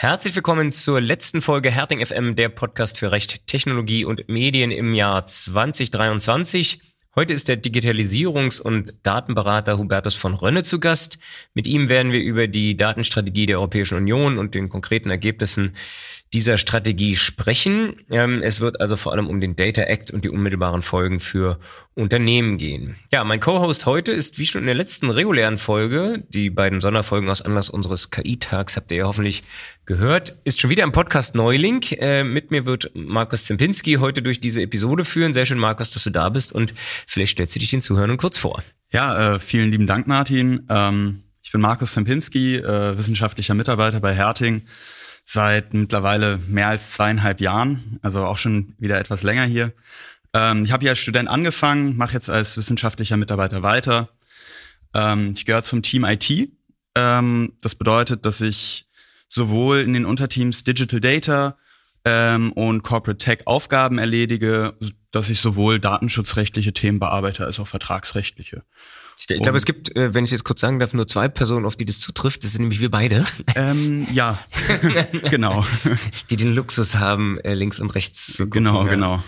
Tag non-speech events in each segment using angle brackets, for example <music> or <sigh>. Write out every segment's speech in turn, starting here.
Herzlich willkommen zur letzten Folge Herting FM, der Podcast für Recht, Technologie und Medien im Jahr 2023. Heute ist der Digitalisierungs- und Datenberater Hubertus von Rönne zu Gast. Mit ihm werden wir über die Datenstrategie der Europäischen Union und den konkreten Ergebnissen dieser Strategie sprechen. Ähm, es wird also vor allem um den Data Act und die unmittelbaren Folgen für Unternehmen gehen. Ja, mein Co-Host heute ist wie schon in der letzten regulären Folge, die beiden Sonderfolgen aus Anlass unseres KI-Tags habt ihr ja hoffentlich gehört, ist schon wieder im Podcast Neuling. Äh, mit mir wird Markus Zempinski heute durch diese Episode führen. Sehr schön, Markus, dass du da bist und vielleicht stellst du dich den Zuhörern kurz vor. Ja, äh, vielen lieben Dank, Martin. Ähm, ich bin Markus Zempinski, äh, wissenschaftlicher Mitarbeiter bei Herting seit mittlerweile mehr als zweieinhalb Jahren, also auch schon wieder etwas länger hier. Ähm, ich habe hier als Student angefangen, mache jetzt als wissenschaftlicher Mitarbeiter weiter. Ähm, ich gehöre zum Team IT. Ähm, das bedeutet, dass ich sowohl in den Unterteams Digital Data ähm, und Corporate Tech Aufgaben erledige, dass ich sowohl datenschutzrechtliche Themen bearbeite als auch vertragsrechtliche. Ich, ich glaube, es gibt, äh, wenn ich jetzt kurz sagen darf, nur zwei Personen, auf die das zutrifft. Das sind nämlich wir beide. Ähm, ja, <laughs> genau. Die den Luxus haben, äh, links und rechts zu gucken. Genau, ja. genau.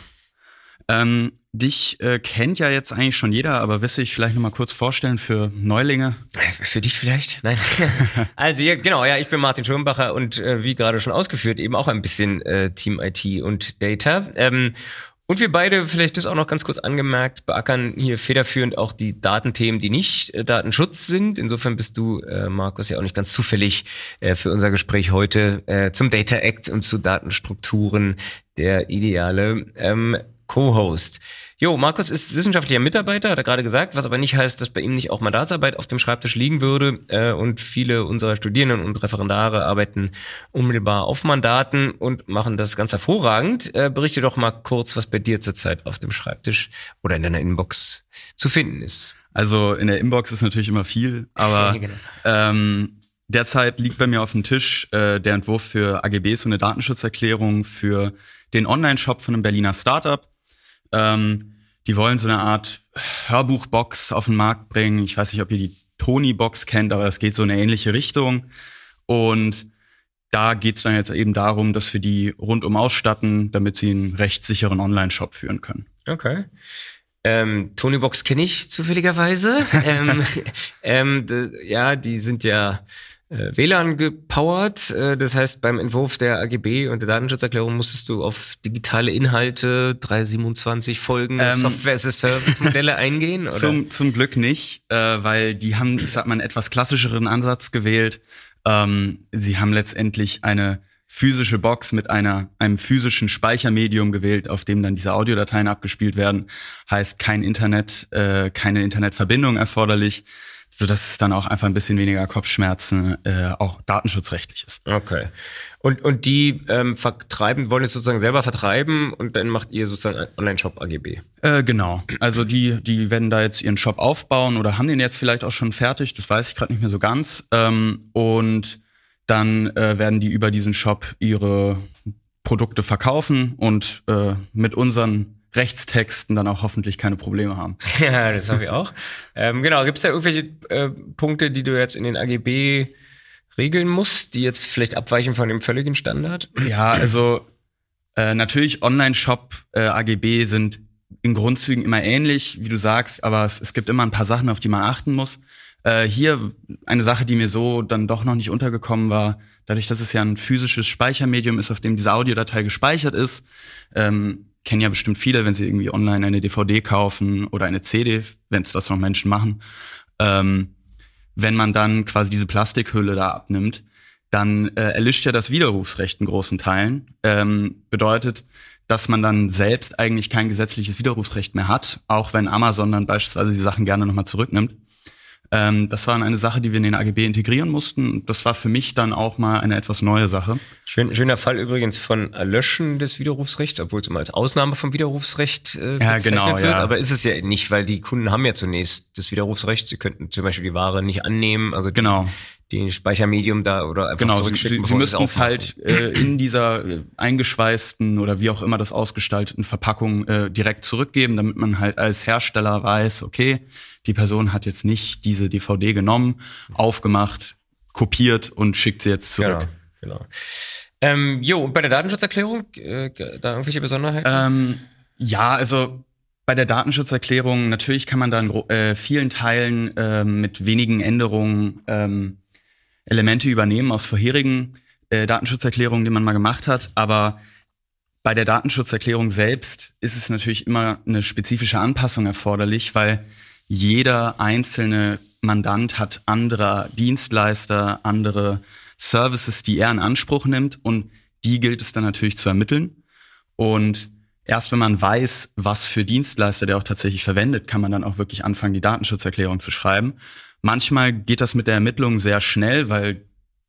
Ähm, dich äh, kennt ja jetzt eigentlich schon jeder, aber willst du dich vielleicht noch mal kurz vorstellen für Neulinge? Äh, Für dich vielleicht? Nein. <laughs> also ja, genau, ja, ich bin Martin Schirmbacher und äh, wie gerade schon ausgeführt, eben auch ein bisschen äh, Team IT und Data. Ähm, und wir beide, vielleicht das auch noch ganz kurz angemerkt, beackern hier federführend auch die Datenthemen, die nicht äh, Datenschutz sind. Insofern bist du, äh, Markus, ja auch nicht ganz zufällig äh, für unser Gespräch heute äh, zum Data Act und zu Datenstrukturen der ideale ähm, Co-Host. Jo, Markus ist wissenschaftlicher Mitarbeiter, hat er gerade gesagt, was aber nicht heißt, dass bei ihm nicht auch Mandatsarbeit auf dem Schreibtisch liegen würde. Äh, und viele unserer Studierenden und Referendare arbeiten unmittelbar auf Mandaten und machen das ganz hervorragend. Äh, berichte doch mal kurz, was bei dir zurzeit auf dem Schreibtisch oder in deiner Inbox zu finden ist. Also in der Inbox ist natürlich immer viel, aber <laughs> Genau. ähm, derzeit liegt bei mir auf dem Tisch äh, der Entwurf für AGBs und eine Datenschutzerklärung für den Online-Shop von einem Berliner Startup. Ähm, die wollen so eine Art Hörbuchbox auf den Markt bringen. Ich weiß nicht, ob ihr die Tony-Box kennt, aber das geht so in eine ähnliche Richtung. Und da geht es dann jetzt eben darum, dass wir die rundum ausstatten, damit sie einen rechtssicheren Online-Shop führen können. Okay. Ähm, Tonybox kenne ich zufälligerweise. <laughs> ähm, <laughs> ähm, ja, die sind ja WLAN gepowert. Äh, das heißt, beim Entwurf der AGB und der Datenschutzerklärung musstest du auf digitale Inhalte 327 Folgen Ähm, Software as a Service Modelle <laughs> eingehen? Oder? Zum, zum Glück nicht, äh, weil die haben, ich sag mal, einen etwas klassischeren Ansatz gewählt. Ähm, sie haben letztendlich eine physische Box mit einer, einem physischen Speichermedium gewählt, auf dem dann diese Audiodateien abgespielt werden. Heißt kein Internet, äh, keine Internetverbindung erforderlich, so dass es dann auch einfach ein bisschen weniger Kopfschmerzen, äh, auch datenschutzrechtlich ist. Okay. Und, und die ähm, vertreiben, wollen es sozusagen selber vertreiben und dann macht ihr sozusagen Online-Shop AGB. Äh, genau. Also die, die werden da jetzt ihren Shop aufbauen oder haben den jetzt vielleicht auch schon fertig. Das weiß ich gerade nicht mehr so ganz. Ähm, und dann äh, werden die über diesen Shop ihre Produkte verkaufen und äh, mit unseren Rechtstexten dann auch hoffentlich keine Probleme haben. <laughs> Ja, das habe ich auch. ähm, genau, gibt es da irgendwelche äh, Punkte, die du jetzt in den AGB regeln musst, die jetzt vielleicht abweichen von dem völligen Standard? Ja, also äh, natürlich Online-Shop äh, AGB sind in Grundzügen immer ähnlich, wie du sagst, aber es, es gibt immer ein paar Sachen, auf die man achten muss. Äh, hier eine Sache, die mir so dann doch noch nicht untergekommen war, dadurch, dass es ja ein physisches Speichermedium ist, auf dem diese Audiodatei gespeichert ist, ähm, kennen ja bestimmt viele, wenn sie irgendwie online eine DVD kaufen oder eine CD, wenn es das noch Menschen machen. Ähm, wenn man dann quasi diese Plastikhülle da abnimmt, dann äh, erlischt ja das Widerrufsrecht in großen Teilen. Ähm, bedeutet, dass man dann selbst eigentlich kein gesetzliches Widerrufsrecht mehr hat, auch wenn Amazon dann beispielsweise die Sachen gerne nochmal zurücknimmt. Ähm, das war eine Sache, die wir in den AGB integrieren mussten. Das war für mich dann auch mal eine etwas neue Sache. Schön, schöner Fall übrigens von Erlöschen des Widerrufsrechts, obwohl es immer als Ausnahme vom Widerrufsrecht äh, bezeichnet genau, wird. ja. Aber ist es ja nicht, weil die Kunden haben ja zunächst das Widerrufsrecht. Sie könnten zum Beispiel die Ware nicht annehmen, also die, Genau. die Speichermedium da oder einfach Genau, sie, zurückschicken. sie, sie bevor müssten es halt äh, in dieser äh, eingeschweißten oder wie auch immer das ausgestalteten Verpackung äh, direkt zurückgeben, damit man halt als Hersteller weiß, okay, die Person hat jetzt nicht diese DVD genommen, aufgemacht, kopiert und schickt sie jetzt zurück. Genau. Genau. Ähm, jo, und bei der Datenschutzerklärung, äh, da irgendwelche Besonderheiten? Ähm, ja, also bei der Datenschutzerklärung, natürlich kann man da in äh, vielen Teilen äh, mit wenigen Änderungen ähm, Elemente übernehmen aus vorherigen äh, Datenschutzerklärungen, die man mal gemacht hat, aber bei der Datenschutzerklärung selbst ist es natürlich immer eine spezifische Anpassung erforderlich, weil jeder einzelne Mandant hat andere Dienstleister, andere Services, die er in Anspruch nimmt und die gilt es dann natürlich zu ermitteln. Und erst wenn man weiß, was für Dienstleister der auch tatsächlich verwendet, kann man dann auch wirklich anfangen, die Datenschutzerklärung zu schreiben. Manchmal geht das mit der Ermittlung sehr schnell, weil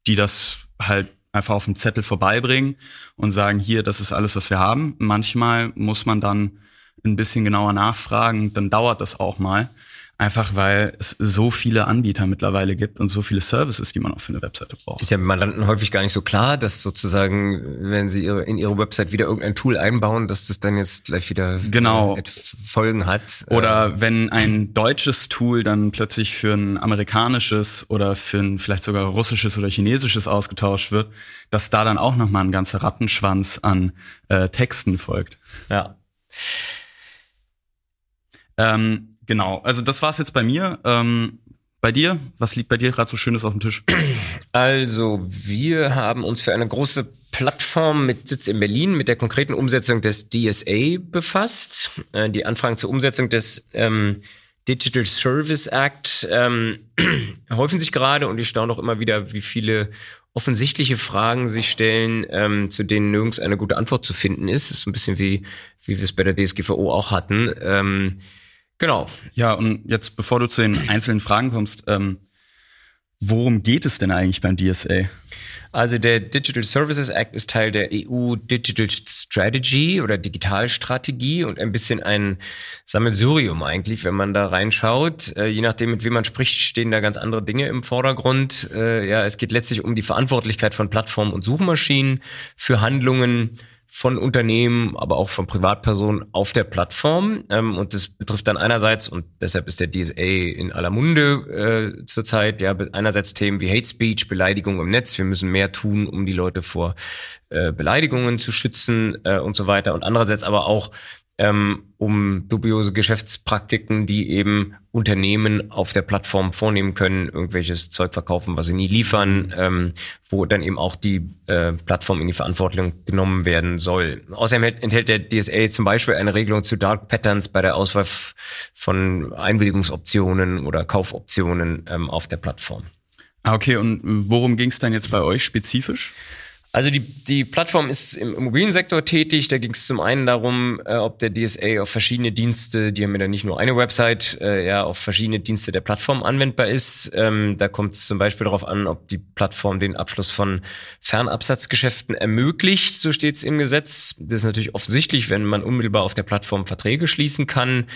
die das halt einfach auf dem Zettel vorbeibringen und sagen, hier, das ist alles, was wir haben. Manchmal muss man dann ein bisschen genauer nachfragen, dann dauert das auch mal. Einfach weil es so viele Anbieter mittlerweile gibt und so viele Services, die man auch für eine Webseite braucht. Ist ja Mandanten häufig gar nicht so klar, dass sozusagen, wenn sie ihre, in ihre Website wieder irgendein Tool einbauen, dass das dann jetzt gleich wieder genau. Folgen hat. Oder äh, wenn ein deutsches Tool dann plötzlich für ein amerikanisches oder für ein vielleicht sogar russisches oder chinesisches ausgetauscht wird, dass da dann auch nochmal ein ganzer Rattenschwanz an äh, Texten folgt. Ja. Ähm, Genau, also das war's jetzt bei mir. Ähm, bei dir, was liegt bei dir gerade so Schönes auf dem Tisch? Also, wir haben uns für eine große Plattform mit Sitz in Berlin mit der konkreten Umsetzung des DSA befasst. Äh, die Anfragen zur Umsetzung des ähm, Digital Service Act ähm, <clears throat> häufen sich gerade und ich staune auch immer wieder, wie viele offensichtliche Fragen sich stellen, ähm, zu denen nirgends eine gute Antwort zu finden ist. Das ist ein bisschen wie, wie wir es bei der DSGVO auch hatten. Ähm, Genau. Ja, und jetzt, bevor du zu den einzelnen Fragen kommst, ähm, worum geht es denn eigentlich beim DSA? Also der Digital Services Act ist Teil der EU Digital Strategy oder Digitalstrategie und ein bisschen ein Sammelsurium eigentlich, wenn man da reinschaut. Äh, je nachdem, mit wem man spricht, stehen da ganz andere Dinge im Vordergrund. Äh, ja, es geht letztlich um die Verantwortlichkeit von Plattformen und Suchmaschinen für Handlungen von Unternehmen, aber auch von Privatpersonen auf der Plattform. Ähm, und das betrifft dann einerseits, und deshalb ist der DSA in aller Munde äh, zurzeit, ja, einerseits Themen wie Hate Speech, Beleidigung im Netz. Wir müssen mehr tun, um die Leute vor äh, Beleidigungen zu schützen äh, und so weiter. Und andererseits aber auch ähm, um dubiose Geschäftspraktiken, die eben Unternehmen auf der Plattform vornehmen können, irgendwelches Zeug verkaufen, was sie nie liefern, ähm, wo dann eben auch die äh, Plattform in die Verantwortung genommen werden soll. Außerdem enthält der DSA zum Beispiel eine Regelung zu Dark Patterns bei der Auswahl von Einwilligungsoptionen oder Kaufoptionen ähm, auf der Plattform. Ah, okay. Und worum ging es dann jetzt bei euch spezifisch? Also die, die Plattform ist im Immobiliensektor tätig. Da ging es zum einen darum, äh, ob der DSA auf verschiedene Dienste, die haben ja nicht nur eine Website, äh, ja, auf verschiedene Dienste der Plattform anwendbar ist. Ähm, da kommt es zum Beispiel darauf an, ob die Plattform den Abschluss von Fernabsatzgeschäften ermöglicht, so steht es im Gesetz. Das ist natürlich offensichtlich, wenn man unmittelbar auf der Plattform Verträge schließen kann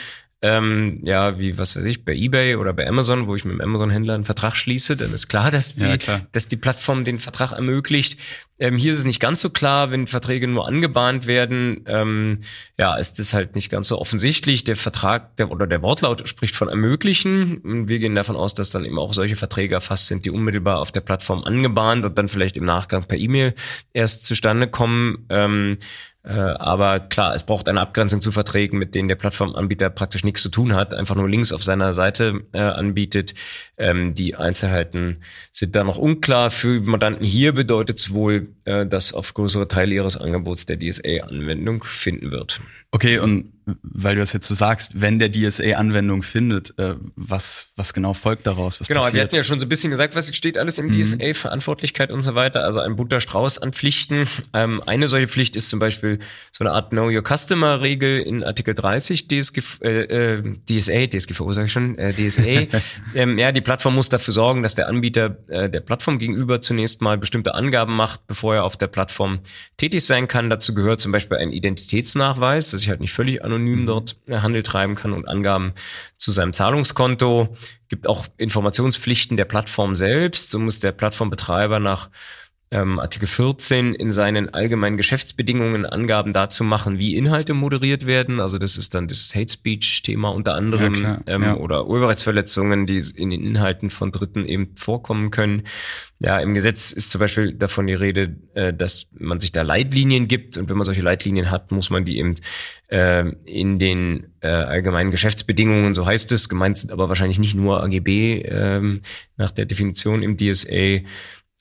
ähm, ja, wie, was weiß ich, bei eBay oder bei Amazon, wo ich mit dem Amazon-Händler einen Vertrag schließe, dann ist klar, dass die, ja, klar. dass die Plattform den Vertrag ermöglicht. Ähm, hier ist es nicht ganz so klar, wenn Verträge nur angebahnt werden, ähm, ja, ist das halt nicht ganz so offensichtlich. Der Vertrag der, oder der Wortlaut spricht von ermöglichen. Und wir gehen davon aus, dass dann eben auch solche Verträge erfasst sind, die unmittelbar auf der Plattform angebahnt und dann vielleicht im Nachgang per E-Mail erst zustande kommen. Ähm, äh, aber klar, es braucht eine Abgrenzung zu Verträgen, mit denen der Plattformanbieter praktisch nichts zu tun hat, einfach nur Links auf seiner Seite äh, anbietet. Ähm, die Einzelheiten sind da noch unklar. Für Mandanten hier bedeutet es wohl, äh, dass auf größere Teile ihres Angebots der DSA Anwendung finden wird. Okay, und weil du das jetzt so sagst, wenn der DSA Anwendung findet, äh, was, was genau folgt daraus? Genau, passiert? wir hatten ja schon so ein bisschen gesagt, was steht alles im mhm. DSA, Verantwortlichkeit und so weiter, also ein bunter Strauß an Pflichten. Ähm, eine solche Pflicht ist zum Beispiel so eine Art Know Your Customer Regel in Artikel 30 DSG, äh, äh, DSA, DSGVO sage ich schon, äh, DSA. <laughs> ähm, ja, die Plattform muss dafür sorgen, dass der Anbieter äh, der Plattform gegenüber zunächst mal bestimmte Angaben macht, bevor er auf der Plattform tätig sein kann. Dazu gehört zum Beispiel ein Identitätsnachweis, dass ich halt nicht völlig anonym mhm. dort Handel treiben kann und Angaben zu seinem Zahlungskonto. Gibt auch Informationspflichten der Plattform selbst. So muss der Plattformbetreiber nach ähm, Artikel 14 in seinen allgemeinen Geschäftsbedingungen Angaben dazu machen, wie Inhalte moderiert werden. Also das ist dann das Hate Speech-Thema unter anderem ja, ähm, ja. oder Urheberrechtsverletzungen, die in den Inhalten von Dritten eben vorkommen können. Ja, im Gesetz ist zum Beispiel davon die Rede, äh, dass man sich da Leitlinien gibt und wenn man solche Leitlinien hat, muss man die eben äh, in den äh, allgemeinen Geschäftsbedingungen, so heißt es, gemeint sind aber wahrscheinlich nicht nur AGB ähm, nach der Definition im DSA,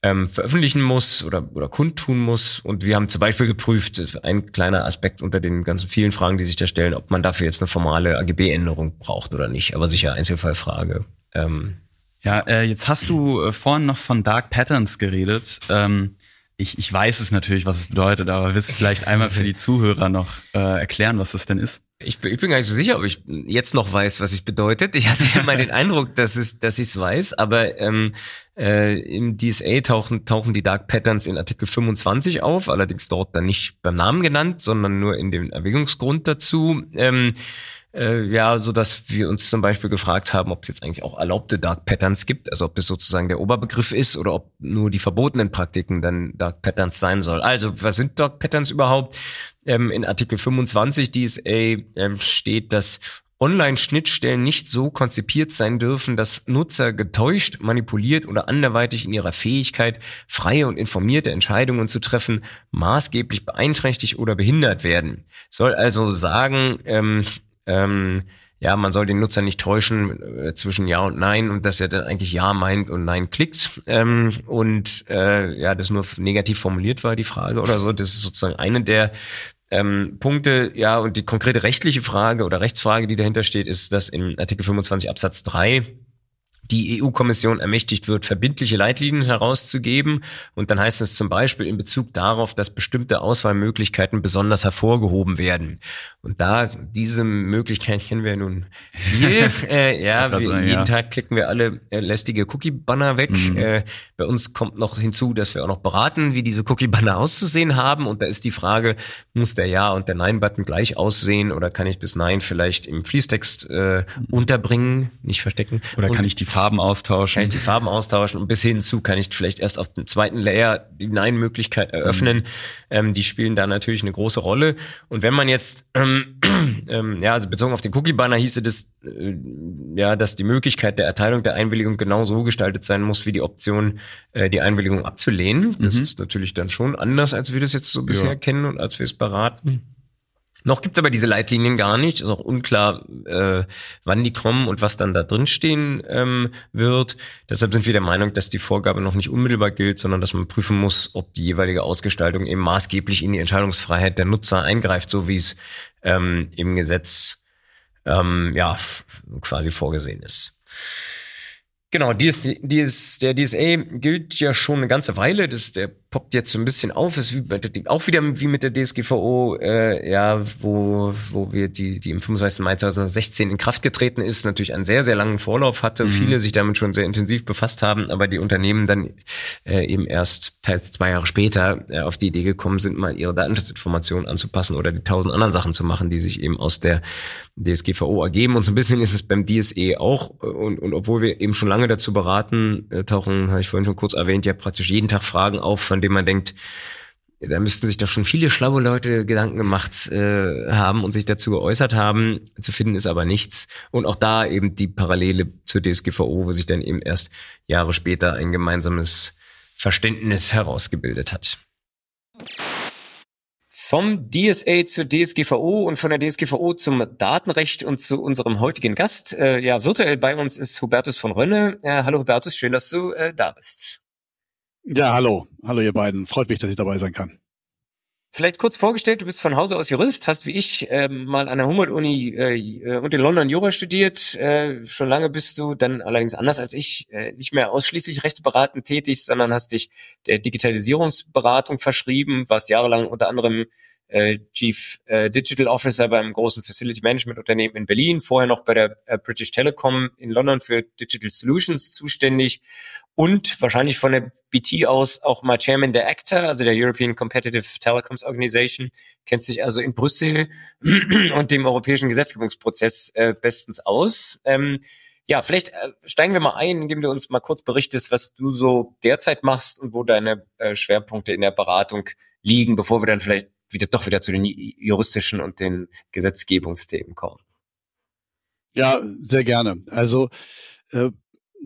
ähm, veröffentlichen muss oder, oder kundtun muss. Und wir haben zum Beispiel geprüft, ein kleiner Aspekt unter den ganzen vielen Fragen, die sich da stellen, ob man dafür jetzt eine formale AGB-Änderung braucht oder nicht. Aber sicher Einzelfallfrage. Ähm, ja, äh, jetzt hast du äh, vorhin noch von Dark Patterns geredet. Ähm, ich, ich weiß es natürlich, was es bedeutet, aber wirst du <laughs> vielleicht einmal für die Zuhörer noch äh, erklären, was das denn ist? Ich, ich bin gar nicht so sicher, ob ich jetzt noch weiß, was es bedeutet. Ich hatte ja mal den <laughs> Eindruck, dass es, dass ich es weiß, aber ähm, äh, im DSA tauchen, tauchen die Dark Patterns in Artikel 25 auf, allerdings dort dann nicht beim Namen genannt, sondern nur in dem Erwägungsgrund dazu. Ähm, äh, ja, so dass wir uns zum Beispiel gefragt haben, ob es jetzt eigentlich auch erlaubte Dark Patterns gibt, also ob das sozusagen der Oberbegriff ist oder ob nur die verbotenen Praktiken dann Dark Patterns sein soll. Also, was sind Dark Patterns überhaupt? Ähm, in Artikel 25 DSA ähm, steht, dass Online-Schnittstellen nicht so konzipiert sein dürfen, dass Nutzer getäuscht, manipuliert oder anderweitig in ihrer Fähigkeit, freie und informierte Entscheidungen zu treffen, maßgeblich beeinträchtigt oder behindert werden. Soll also sagen, ähm, ähm, ja, man soll den Nutzer nicht täuschen äh, zwischen Ja und Nein und dass er dann eigentlich Ja meint und Nein klickt ähm, und äh, ja, das nur negativ formuliert war, die Frage oder so. Das ist sozusagen eine der ähm, Punkte, ja, und die konkrete rechtliche Frage oder Rechtsfrage, die dahinter steht, ist, dass in Artikel 25 Absatz 3 die EU-Kommission ermächtigt wird, verbindliche Leitlinien herauszugeben. Und dann heißt es zum Beispiel in Bezug darauf, dass bestimmte Auswahlmöglichkeiten besonders hervorgehoben werden. Und da diese Möglichkeit kennen wir nun viel. <laughs> äh, ja, wir, sagen, jeden ja. Tag klicken wir alle äh, lästige Cookie-Banner weg. Mhm. Äh, bei uns kommt noch hinzu, dass wir auch noch beraten, wie diese Cookie-Banner auszusehen haben. Und da ist die Frage, muss der Ja- und der Nein-Button gleich aussehen oder kann ich das Nein vielleicht im Fließtext äh, mhm. unterbringen, nicht verstecken? Oder kann ich die Farben austauschen. Kann ich die Farben austauschen und bis hin zu kann ich vielleicht erst auf dem zweiten Layer die Nein-Möglichkeit eröffnen. Mhm. Ähm, die spielen da natürlich eine große Rolle. Und wenn man jetzt, ähm, <clears throat> ähm, ja, also bezogen auf den Cookie-Banner hieße das, äh, ja, dass die Möglichkeit der Erteilung der Einwilligung genau so gestaltet sein muss, wie die Option, äh, die Einwilligung abzulehnen. Das mhm. ist natürlich dann schon anders, als wir das jetzt so bisher ja. kennen und als wir es beraten. Noch gibt's aber diese Leitlinien gar nicht. Ist auch unklar, äh, wann die kommen und was dann da drin stehen ähm, wird. Deshalb sind wir der Meinung, dass die Vorgabe noch nicht unmittelbar gilt, sondern dass man prüfen muss, ob die jeweilige Ausgestaltung eben maßgeblich in die Entscheidungsfreiheit der Nutzer eingreift, so wie es ähm, im Gesetz ähm, ja quasi vorgesehen ist. Genau, DS, DS, der DSA gilt ja schon eine ganze Weile. Das, der poppt jetzt so ein bisschen auf. Ist wie bei der, auch wieder wie mit der DSGVO, äh, ja, wo, wo wir die, die im 25. Mai 2016 in Kraft getreten ist, natürlich einen sehr, sehr langen Vorlauf hatte. Mhm. Viele sich damit schon sehr intensiv befasst haben, aber die Unternehmen dann äh, eben erst teils zwei Jahre später äh, auf die Idee gekommen sind, mal ihre Datenschutzinformationen anzupassen oder die tausend anderen Sachen zu machen, die sich eben aus der DSGVO ergeben. Und so ein bisschen ist es beim DSE auch. Und, und obwohl wir eben schon lange dazu beraten, äh, tauchen, habe ich vorhin schon kurz erwähnt, ja praktisch jeden Tag Fragen auf, von denen man denkt, da müssten sich doch schon viele schlaue Leute Gedanken gemacht äh, haben und sich dazu geäußert haben. Zu finden ist aber nichts. Und auch da eben die Parallele zur DSGVO, wo sich dann eben erst Jahre später ein gemeinsames Verständnis herausgebildet hat. Vom DSA zur DSGVO und von der DSGVO zum Datenrecht und zu unserem heutigen Gast. Äh, ja, virtuell bei uns ist Hubertus von Rönne. Äh, hallo Hubertus, schön, dass du äh, da bist. Ja, hallo. Hallo ihr beiden. Freut mich, dass ich dabei sein kann. Vielleicht kurz vorgestellt, du bist von Hause aus Jurist, hast wie ich äh, mal an der Humboldt-Uni äh, und in London Jura studiert. Äh, schon lange bist du dann allerdings anders als ich äh, nicht mehr ausschließlich rechtsberatend tätig, sondern hast dich der Digitalisierungsberatung verschrieben, warst jahrelang unter anderem äh, Chief äh, Digital Officer beim großen Facility Management Unternehmen in Berlin, vorher noch bei der äh, British Telecom in London für Digital Solutions zuständig und wahrscheinlich von der BT aus auch mal Chairman der ACTA, also der European Competitive Telecoms Organization, kennt sich also in Brüssel <clears throat> und dem europäischen Gesetzgebungsprozess äh, bestens aus. Ähm, ja, vielleicht äh, steigen wir mal ein, indem du uns mal kurz berichtest, was du so derzeit machst und wo deine äh, Schwerpunkte in der Beratung liegen, bevor wir dann vielleicht wieder doch wieder zu den juristischen und den Gesetzgebungsthemen kommen. Ja, sehr gerne. Also äh,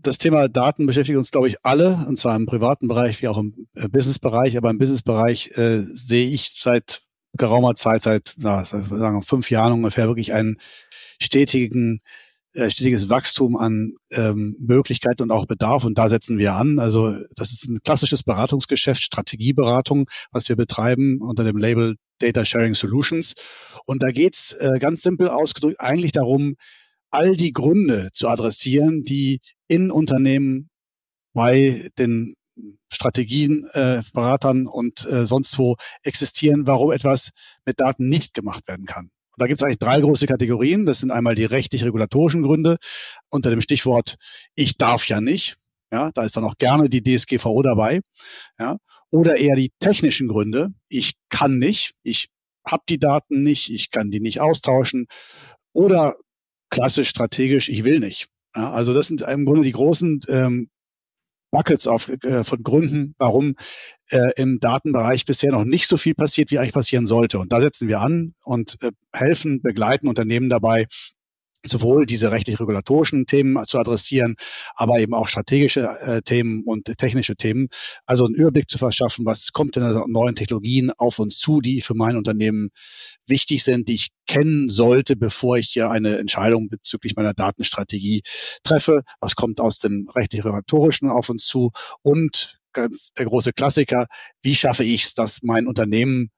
das Thema Daten beschäftigt uns, glaube ich, alle, und zwar im privaten Bereich wie auch im äh, Businessbereich. Aber im Businessbereich äh, sehe ich seit geraumer Zeit, seit na, sagen wir, fünf Jahren ungefähr, wirklich einen stetigen äh, stetiges Wachstum an ähm, Möglichkeiten und auch Bedarf und da setzen wir an. Also das ist ein klassisches Beratungsgeschäft, Strategieberatung, was wir betreiben unter dem Label Data Sharing Solutions. Und da geht's äh, ganz simpel ausgedrückt eigentlich darum, all die Gründe zu adressieren, die in Unternehmen bei den Strategien, äh, Beratern und äh, sonst wo existieren, warum etwas mit Daten nicht gemacht werden kann. Da gibt es eigentlich drei große Kategorien. Das sind einmal die rechtlich-regulatorischen Gründe unter dem Stichwort ich darf ja nicht. Ja, da ist dann auch gerne die DSGVO dabei. Ja, oder eher die technischen Gründe. Ich kann nicht, ich habe die Daten nicht, ich kann die nicht austauschen. Oder klassisch strategisch, ich will nicht. Ja, also das sind im Grunde die großen ähm, Buckets auf, äh, von Gründen, warum äh, im Datenbereich bisher noch nicht so viel passiert, wie eigentlich passieren sollte. Und da setzen wir an und äh, helfen, begleiten Unternehmen dabei, sowohl diese rechtlich-regulatorischen Themen zu adressieren, aber eben auch strategische äh, Themen und technische Themen. Also einen Überblick zu verschaffen, was kommt in der neuen Technologien auf uns zu, die für mein Unternehmen wichtig sind, die ich kennen sollte, bevor ich hier eine Entscheidung bezüglich meiner Datenstrategie treffe. Was kommt aus dem rechtlich-regulatorischen auf uns zu? Und ganz der große Klassiker, wie schaffe ich es, dass mein Unternehmen,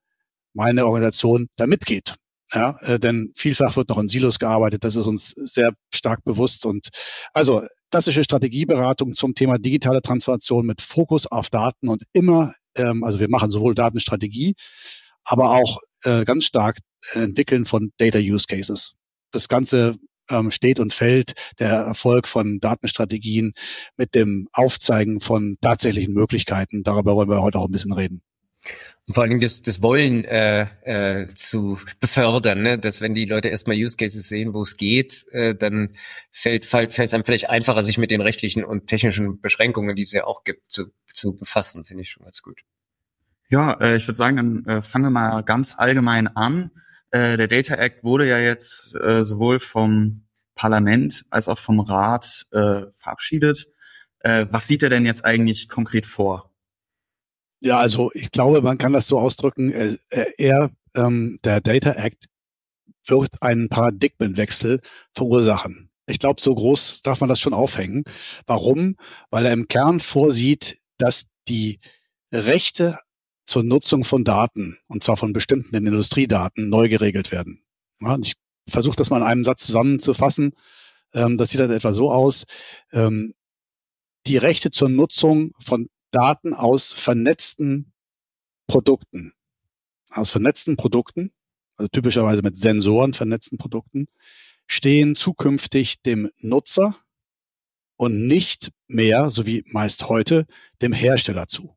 meine Organisation da mitgeht? Ja, äh, denn vielfach wird noch in Silos gearbeitet. Das ist uns sehr stark bewusst. Und also klassische Strategieberatung zum Thema digitale Transformation mit Fokus auf Daten und immer, ähm, also wir machen sowohl Datenstrategie, aber auch äh, ganz stark entwickeln von Data Use Cases. Das Ganze ähm, steht und fällt der Erfolg von Datenstrategien mit dem Aufzeigen von tatsächlichen Möglichkeiten. Darüber wollen wir heute auch ein bisschen reden. Und vor Dingen das, das Wollen äh, äh, zu befördern, ne? dass wenn die Leute erstmal Use Cases sehen, wo es geht, äh, dann fällt fällt es einem vielleicht einfacher, sich mit den rechtlichen und technischen Beschränkungen, die es ja auch gibt, zu, zu befassen, finde ich schon ganz gut. Ja, äh, ich würde sagen, dann äh, fangen wir mal ganz allgemein an. Äh, der Data Act wurde ja jetzt äh, sowohl vom Parlament als auch vom Rat äh, verabschiedet. Äh, was sieht er denn jetzt eigentlich konkret vor? Ja, also ich glaube, man kann das so ausdrücken, äh, äh, er, ähm, der Data Act wird einen Paradigmenwechsel verursachen. Ich glaube, so groß darf man das schon aufhängen. Warum? Weil er im Kern vorsieht, dass die Rechte zur Nutzung von Daten, und zwar von bestimmten Industriedaten, neu geregelt werden. Ja, ich versuche das mal in einem Satz zusammenzufassen. Ähm, das sieht dann etwa so aus. Ähm, die Rechte zur Nutzung von Daten aus vernetzten Produkten. Aus vernetzten Produkten, also typischerweise mit Sensoren vernetzten Produkten, stehen zukünftig dem Nutzer und nicht mehr, so wie meist heute, dem Hersteller zu.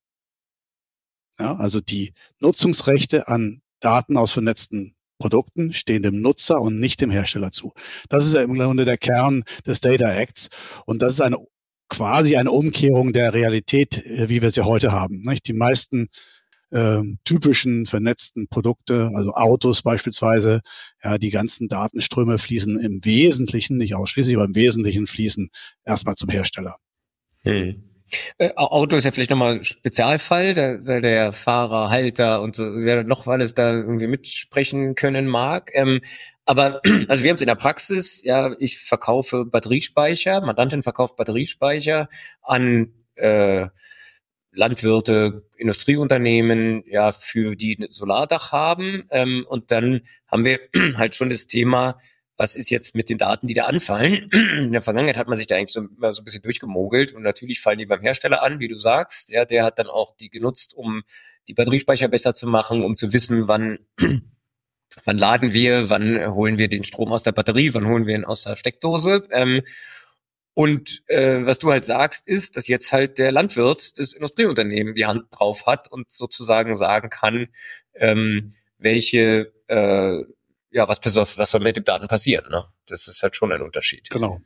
Ja, also die Nutzungsrechte an Daten aus vernetzten Produkten stehen dem Nutzer und nicht dem Hersteller zu. Das ist ja im Grunde der Kern des Data Acts. Und das ist eine quasi eine Umkehrung der Realität, äh, wie wir sie heute haben. Nicht? Die meisten äh, typischen vernetzten Produkte, also Autos beispielsweise, ja, die ganzen Datenströme fließen im Wesentlichen, nicht ausschließlich, aber im Wesentlichen fließen erstmal zum Hersteller. Hm. Äh, Auto ist ja vielleicht nochmal ein Spezialfall, da, weil der Fahrer, Halter und so, wer noch alles da irgendwie mitsprechen können mag. Ähm, aber <clears throat> also wir haben es in der Praxis, ja, ich verkaufe Batteriespeicher, Mandantin verkauft Batteriespeicher an äh, Landwirte, Industrieunternehmen, ja, für die Solardach haben. Ähm, und dann haben wir <clears throat> halt schon das Thema, was ist jetzt mit den Daten, die da anfallen? <clears throat> In der Vergangenheit hat man sich da eigentlich so, so ein bisschen durchgemogelt und natürlich fallen die beim Hersteller an, wie du sagst. Ja, der hat dann auch die genutzt, um die Batteriespeicher besser zu machen, um zu wissen, wann <clears throat> wann laden wir, wann holen wir den Strom aus der Batterie, wann holen wir ihn aus der Steckdose. Ähm, und äh, was du halt sagst, ist, dass jetzt halt der Landwirt das Industrieunternehmen die Hand drauf hat und sozusagen sagen kann, ähm, welche, äh, ja, was, was, was soll mit den Daten passieren. Ne? Das ist halt schon ein Unterschied. Genau.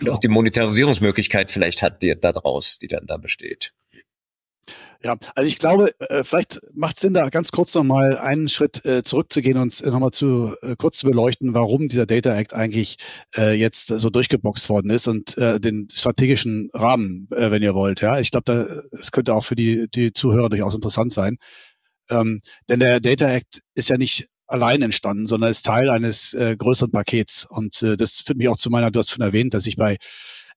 und auch die Monetarisierungsmöglichkeit vielleicht hat, die da draus, die dann da besteht. Ja, also ich glaube, äh, vielleicht macht es Sinn, da ganz kurz nochmal einen Schritt äh, zurückzugehen und äh, nochmal zu kurz zu beleuchten, warum dieser Data Act eigentlich jetzt so durchgeboxt worden ist und den strategischen Rahmen, wenn ihr wollt. Ja, ich glaube, es könnte auch für die, die Zuhörer durchaus interessant sein. Ähm, denn der Data Act ist ja nicht allein entstanden, sondern ist Teil eines äh, größeren Pakets. Und äh, das führt mich auch zu meiner, du hast schon erwähnt, dass ich bei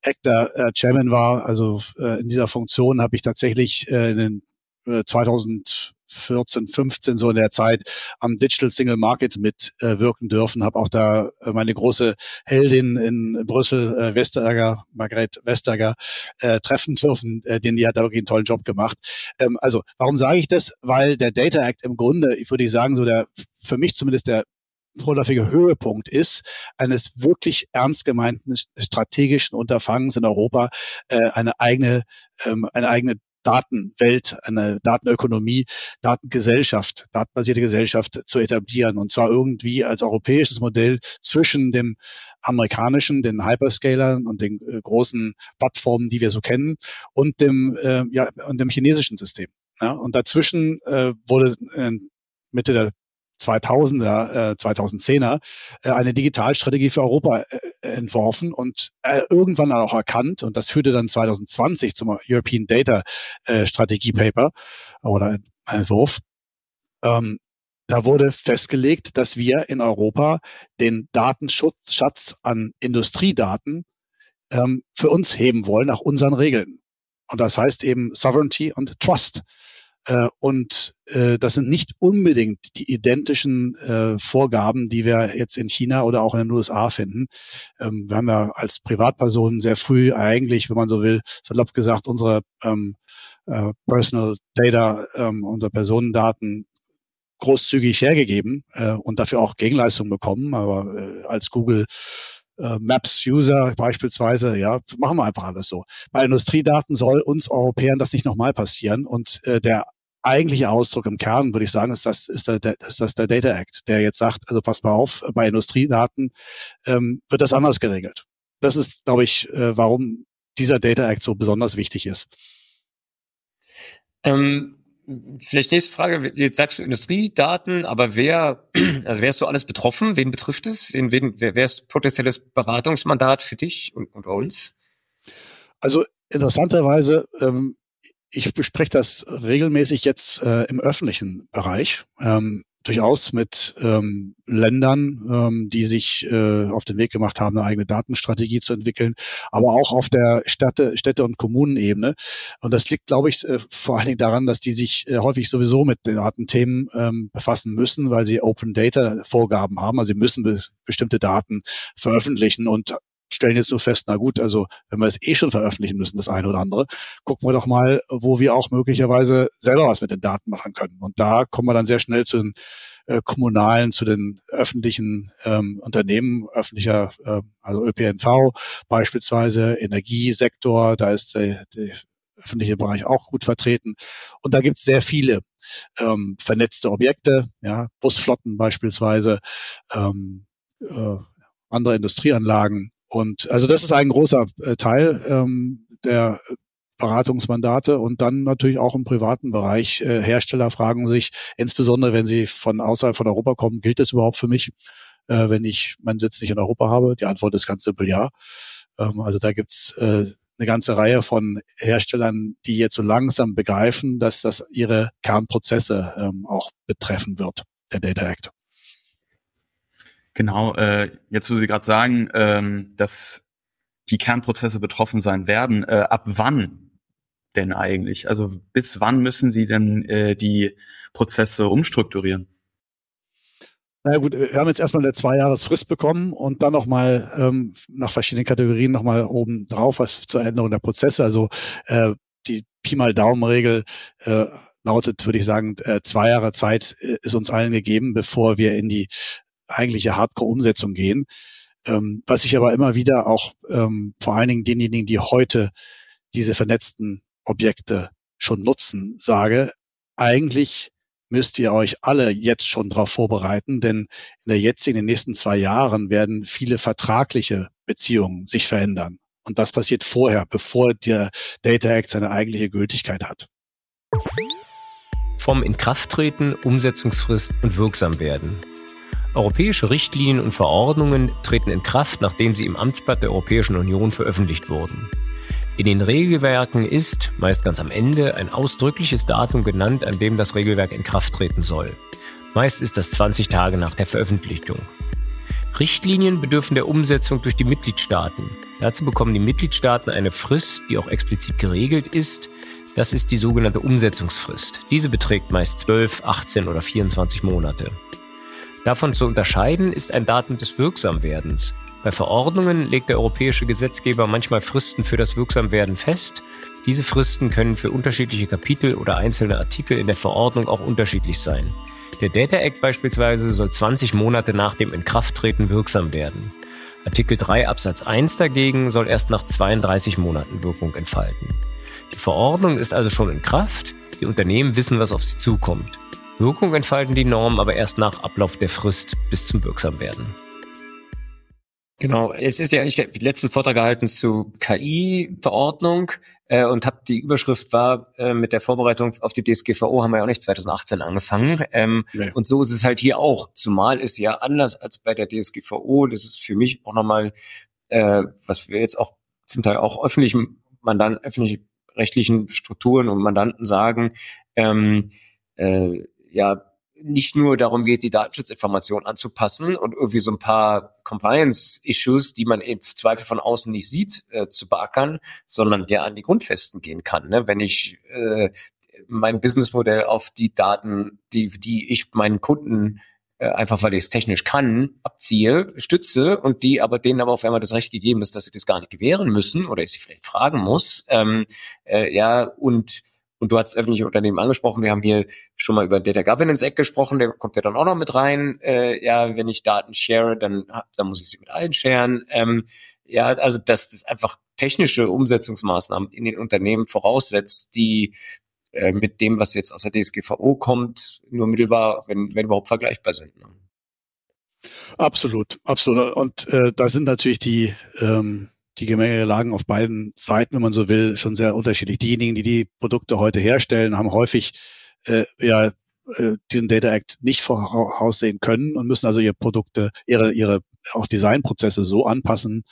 Actor äh, Chairman war. Also äh, in dieser Funktion habe ich tatsächlich äh, in den äh, 2014, 15 so in der Zeit am Digital Single Market mitwirken äh, dürfen. Habe auch da äh, meine große Heldin in Brüssel, äh, Westerger, Margret Westerger, äh, treffen dürfen, äh, denn die hat da wirklich einen tollen Job gemacht. Ähm, also warum sage ich das? Weil der Data Act im Grunde, ich würde sagen, so der für mich zumindest der vorläufige Höhepunkt ist eines wirklich ernst gemeinten strategischen Unterfangens in Europa, äh, eine eigene, ähm, eine eigene Datenwelt, eine Datenökonomie, Datengesellschaft, datenbasierte Gesellschaft zu etablieren. Und zwar irgendwie als europäisches Modell zwischen dem amerikanischen, den Hyperscalern und den äh, großen Plattformen, die wir so kennen, und dem, äh, ja, und dem chinesischen System. Ja, und dazwischen äh, wurde äh, Mitte der 2000er, äh, 2010er äh, eine Digitalstrategie für Europa äh, entworfen und äh, irgendwann auch erkannt und das führte dann 2020 zum European Data äh, Strategie Paper oder Entwurf. Ähm, da wurde festgelegt, dass wir in Europa den Datenschatz an Industriedaten ähm, für uns heben wollen nach unseren Regeln. Und das heißt eben Sovereignty und Trust. Äh, und äh, das sind nicht unbedingt die identischen äh, Vorgaben, die wir jetzt in China oder auch in den USA finden. Ähm, wir haben ja als Privatpersonen sehr früh eigentlich, wenn man so will, salopp gesagt, unsere ähm, äh, Personal Data, ähm, unsere Personendaten großzügig hergegeben äh, und dafür auch Gegenleistung bekommen. Aber äh, als Google äh, Maps-User beispielsweise, ja, machen wir einfach alles so. Bei Industriedaten soll uns Europäern das nicht nochmal passieren und äh, der eigentliche Ausdruck im Kern, würde ich sagen, ist das, ist, der, ist das der Data Act, der jetzt sagt, also pass mal auf, bei Industriedaten ähm, wird das anders geregelt. Das ist, glaube ich, äh, warum dieser Data Act so besonders wichtig ist. Ähm, vielleicht nächste Frage. Jetzt sagst du Industriedaten, aber wer, <clears throat> also wer ist so alles betroffen? Wen betrifft es? Wen, wen, wer, wer ist potenzielles Beratungsmandat für dich und, und uns? Also interessanterweise ähm, ich bespreche das regelmäßig jetzt äh, im öffentlichen Bereich. Ähm, durchaus mit ähm, Ländern, ähm, die sich äh, auf den Weg gemacht haben, eine eigene Datenstrategie zu entwickeln, aber auch auf der Städte, Städte- und Kommunenebene. Und das liegt, glaube ich, äh, vor allen Dingen daran, dass die sich äh, häufig sowieso mit den Datenthemen ähm, befassen müssen, weil sie Open Data Vorgaben haben. Also sie müssen be bestimmte Daten veröffentlichen und stellen jetzt nur fest, na gut, also wenn wir es eh schon veröffentlichen müssen, das eine oder andere, gucken wir doch mal, wo wir auch möglicherweise selber was mit den Daten machen können. Und da kommen wir dann sehr schnell zu den äh, kommunalen, zu den öffentlichen ähm, Unternehmen, öffentlicher, äh, also ÖPNV beispielsweise, Energiesektor, da ist der, der öffentliche Bereich auch gut vertreten. Und da gibt es sehr viele ähm, vernetzte Objekte, ja, Busflotten beispielsweise, ähm, äh, andere Industrieanlagen, und also das ist ein großer äh, Teil ähm, der Beratungsmandate und dann natürlich auch im privaten Bereich. Äh, Hersteller fragen sich, insbesondere wenn sie von außerhalb von Europa kommen, gilt das überhaupt für mich, äh, wenn ich meinen Sitz nicht in Europa habe? Die Antwort ist ganz simpel ja. Ähm, also da gibt's äh, eine ganze Reihe von Herstellern, die jetzt so langsam begreifen, dass das ihre Kernprozesse ähm, auch betreffen wird, der Data Act. Genau, äh, jetzt wo Sie gerade sagen, ähm, dass die Kernprozesse betroffen sein werden, äh, ab wann denn eigentlich? Also bis wann müssen Sie denn äh, die Prozesse umstrukturieren? Na gut, wir haben jetzt erstmal eine Zweijahresfrist bekommen und dann nochmal ähm, nach verschiedenen Kategorien nochmal oben drauf was zur Änderung der Prozesse. Also äh, die Pi mal Daumen-Regel äh, lautet, würde ich sagen, äh, zwei Jahre Zeit äh, ist uns allen gegeben, bevor wir in die eigentliche Hardcore-Umsetzung gehen. Ähm, was ich aber immer wieder auch ähm, vor allen Dingen denjenigen, die heute diese vernetzten Objekte schon nutzen, sage, eigentlich müsst ihr euch alle jetzt schon darauf vorbereiten, denn in der jetzigen, in den nächsten zwei Jahren werden viele vertragliche Beziehungen sich verändern. Und das passiert vorher, bevor der Data Act seine eigentliche Gültigkeit hat. Vom Inkrafttreten, Umsetzungsfrist und Wirksamwerden. Europäische Richtlinien und Verordnungen treten in Kraft, nachdem sie im Amtsblatt der Europäischen Union veröffentlicht wurden. In den Regelwerken ist, meist ganz am Ende, ein ausdrückliches Datum genannt, an dem das Regelwerk in Kraft treten soll. Meist ist das 20 Tage nach der Veröffentlichung. Richtlinien bedürfen der Umsetzung durch die Mitgliedstaaten. Dazu bekommen die Mitgliedstaaten eine Frist, die auch explizit geregelt ist. Das ist die sogenannte Umsetzungsfrist. Diese beträgt meist 12, 18 oder 24 Monate. Davon zu unterscheiden ist ein Datum des Wirksamwerdens. Bei Verordnungen legt der europäische Gesetzgeber manchmal Fristen für das Wirksamwerden fest. Diese Fristen können für unterschiedliche Kapitel oder einzelne Artikel in der Verordnung auch unterschiedlich sein. Der Data Act beispielsweise soll 20 Monate nach dem Inkrafttreten wirksam werden. Artikel 3 Absatz 1 dagegen soll erst nach 32 Monaten Wirkung entfalten. Die Verordnung ist also schon in Kraft, die Unternehmen wissen, was auf sie zukommt. Wirkung entfalten die Normen aber erst nach Ablauf der Frist bis zum Wirksamwerden. Genau, es ist ja, ich habe den letzten Vortrag gehalten zu KI-Verordnung äh, und habe die Überschrift war äh, mit der Vorbereitung auf die DSGVO haben wir ja auch nicht 2018 angefangen. Ähm, nee. Und so ist es halt hier auch. Zumal ist ja anders als bei der DSGVO. Das ist für mich auch nochmal, äh, was wir jetzt auch zum Teil auch öffentlichen Mandanten, öffentlich rechtlichen Strukturen und Mandanten sagen, ähm, äh, ja nicht nur darum geht, die Datenschutzinformation anzupassen und irgendwie so ein paar Compliance-Issues, die man im Zweifel von außen nicht sieht, äh, zu beackern, sondern der an die Grundfesten gehen kann. Ne? Wenn ich äh, mein Businessmodell auf die Daten, die, die ich meinen Kunden äh, einfach weil ich es technisch kann, abziehe, stütze und die aber denen aber auf einmal das Recht gegeben ist, dass sie das gar nicht gewähren müssen oder ich sie vielleicht fragen muss. Ähm, äh, ja, und und du hast öffentliche Unternehmen angesprochen. Wir haben hier schon mal über Data Governance Act gesprochen. Der kommt ja dann auch noch mit rein. Äh, ja, wenn ich Daten share, dann, dann muss ich sie mit allen sharen. Ähm, ja, also dass das einfach technische Umsetzungsmaßnahmen in den Unternehmen voraussetzt, die äh, mit dem, was jetzt aus der DSGVO kommt, nur mittelbar, wenn, wenn überhaupt vergleichbar sind. Ne? Absolut, absolut. Und äh, da sind natürlich die ähm, die Gemengelagen auf beiden Seiten, wenn man so will, schon sehr unterschiedlich. Diejenigen, die die Produkte heute herstellen, haben häufig äh, ja äh, diesen Data Act nicht voraussehen können und müssen also ihre Produkte, ihre ihre auch Designprozesse so anpassen,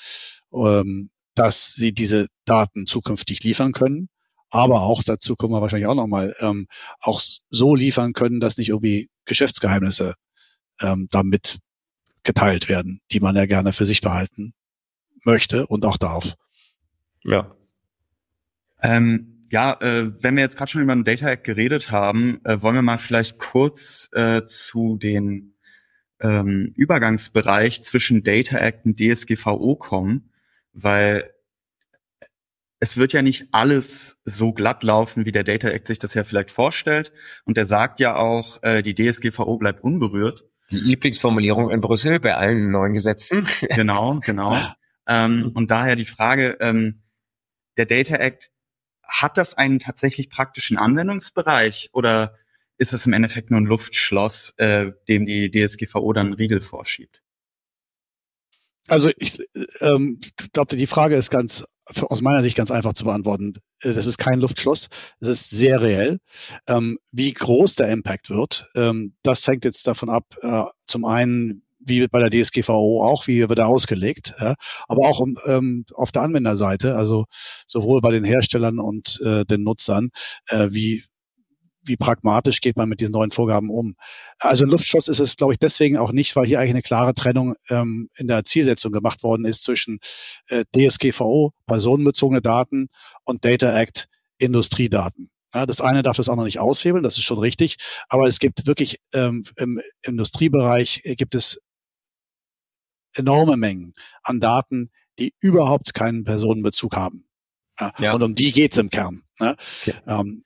ähm, dass sie diese Daten zukünftig liefern können. Aber auch dazu kommen wir wahrscheinlich auch nochmal, ähm, auch so liefern können, dass nicht irgendwie Geschäftsgeheimnisse ähm, damit geteilt werden, die man ja gerne für sich behalten möchte und auch darf. Ja. Ähm, ja, äh, wenn wir jetzt gerade schon über den Data Act geredet haben, äh, wollen wir mal vielleicht kurz äh, zu den ähm, Übergangsbereich zwischen Data Act und DSGVO kommen, weil es wird ja nicht alles so glatt laufen, wie der Data Act sich das ja vielleicht vorstellt. Und er sagt ja auch, äh, die DSGVO bleibt unberührt. Die Lieblingsformulierung in Brüssel bei allen neuen Gesetzen. genau, genau. <laughs> Ähm, mhm. und daher die Frage, ähm, der Data Act, hat das einen tatsächlich praktischen Anwendungsbereich oder ist es im Endeffekt nur ein Luftschloss, äh, dem die DSGVO dann Riegel vorschiebt? Also ich ähm, glaube, die Frage ist ganz aus meiner Sicht ganz einfach zu beantworten. Äh, das ist kein Luftschloss, es ist sehr reell. Ähm, wie groß der Impact wird, ähm, das hängt jetzt davon ab, äh, zum einen, wie bei der DSGVO auch, wie wird er ausgelegt, ja, aber auch ähm, auf der Anwenderseite, also sowohl bei den Herstellern und äh, den Nutzern, äh, wie wie pragmatisch geht man mit diesen neuen Vorgaben um. Also Luftschloss ist es, glaube ich, deswegen auch nicht, weil hier eigentlich eine klare Trennung ähm, in der Zielsetzung gemacht worden ist zwischen äh, DSGVO, personenbezogene Daten und Data Act, Industriedaten. Ja, das eine darf das noch nicht aushebeln, das ist schon richtig. Aber es gibt wirklich ähm, im Industriebereich gibt es enorme Mengen an Daten, die überhaupt keinen Personenbezug haben. Ja. Und um die geht's im Kern. Ne? Okay. Ähm,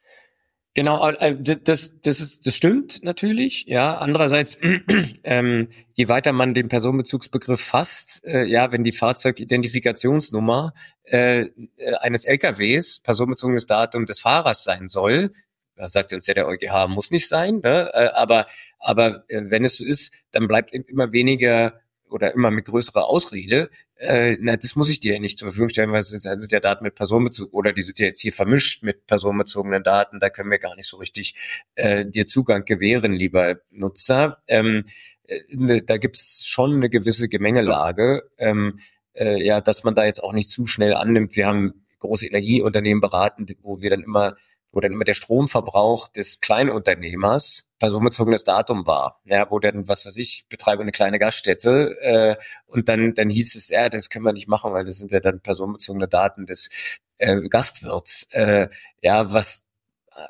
Genau, äh, das, das, ist, das stimmt natürlich. Ja, andererseits, <clears throat> ähm, je weiter man den Personenbezugsbegriff fasst, äh, ja, wenn die Fahrzeugidentifikationsnummer äh, äh eines LKWs personenbezogenes Datum des Fahrers sein soll, da sagt uns ja der EuGH, muss nicht sein, ne? Äh, aber aber äh, wenn es so ist, dann bleibt immer weniger oder immer mit größerer Ausrede, äh, na, das muss ich dir ja nicht zur Verfügung stellen, weil es sind, sind ja Daten mit Personenbezug oder die sind ja jetzt hier vermischt mit personenbezogenen Daten, da können wir gar nicht so richtig äh, dir Zugang gewähren, lieber Nutzer. Ähm, äh, ne, da gibt's schon eine gewisse Gemengelage, ähm, äh, ja, dass man da jetzt auch nicht zu schnell annimmt. Wir haben große Energieunternehmen beraten, wo wir dann immer dann immer der Stromverbrauch des Kleinunternehmers personenbezogenes Datum war, ja, wo dann, was weiß ich, betreibe eine kleine Gaststätte äh, und dann, dann hieß es, ja, das können wir nicht machen, weil das sind ja dann personenbezogene Daten des äh, Gastwirts, äh, ja, was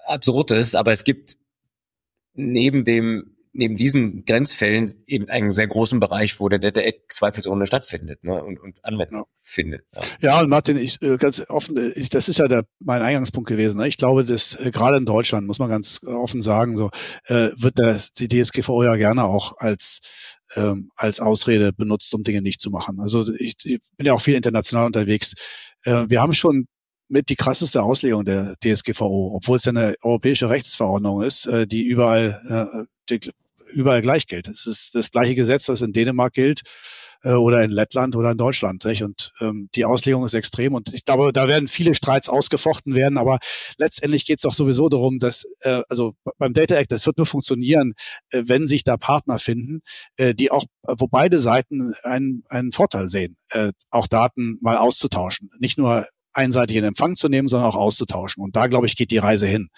absurd ist, aber es gibt neben dem neben diesen Grenzfällen eben einen sehr großen Bereich, wo der Data Act zweifelsohne stattfindet ne, und, und Anwendung ja. findet. Ja. ja, und Martin, ich äh, ganz offen, äh, ich, das ist ja der, mein Eingangspunkt gewesen. Ne? Ich glaube, dass äh, gerade in Deutschland, muss man ganz offen sagen, so äh, wird der, die DSGVO ja gerne auch als ähm, als Ausrede benutzt, um Dinge nicht zu machen. Also ich, ich bin ja auch viel international unterwegs. Äh, wir haben schon mit die krasseste Auslegung der DSGVO, obwohl es ja eine europäische Rechtsverordnung ist, äh, die überall, äh, überall gleich gilt. Es ist das gleiche Gesetz, das in Dänemark gilt äh, oder in Lettland oder in Deutschland. Nicht? Und ähm, die Auslegung ist extrem. Und ich glaube, da werden viele Streits ausgefochten werden. Aber letztendlich geht es doch sowieso darum, dass äh, also beim Data Act, das wird nur funktionieren, äh, wenn sich da Partner finden, äh, die auch, wo beide Seiten einen, einen Vorteil sehen, äh, auch Daten mal auszutauschen. Nicht nur einseitig in Empfang zu nehmen, sondern auch auszutauschen. Und da, glaube ich, geht die Reise hin.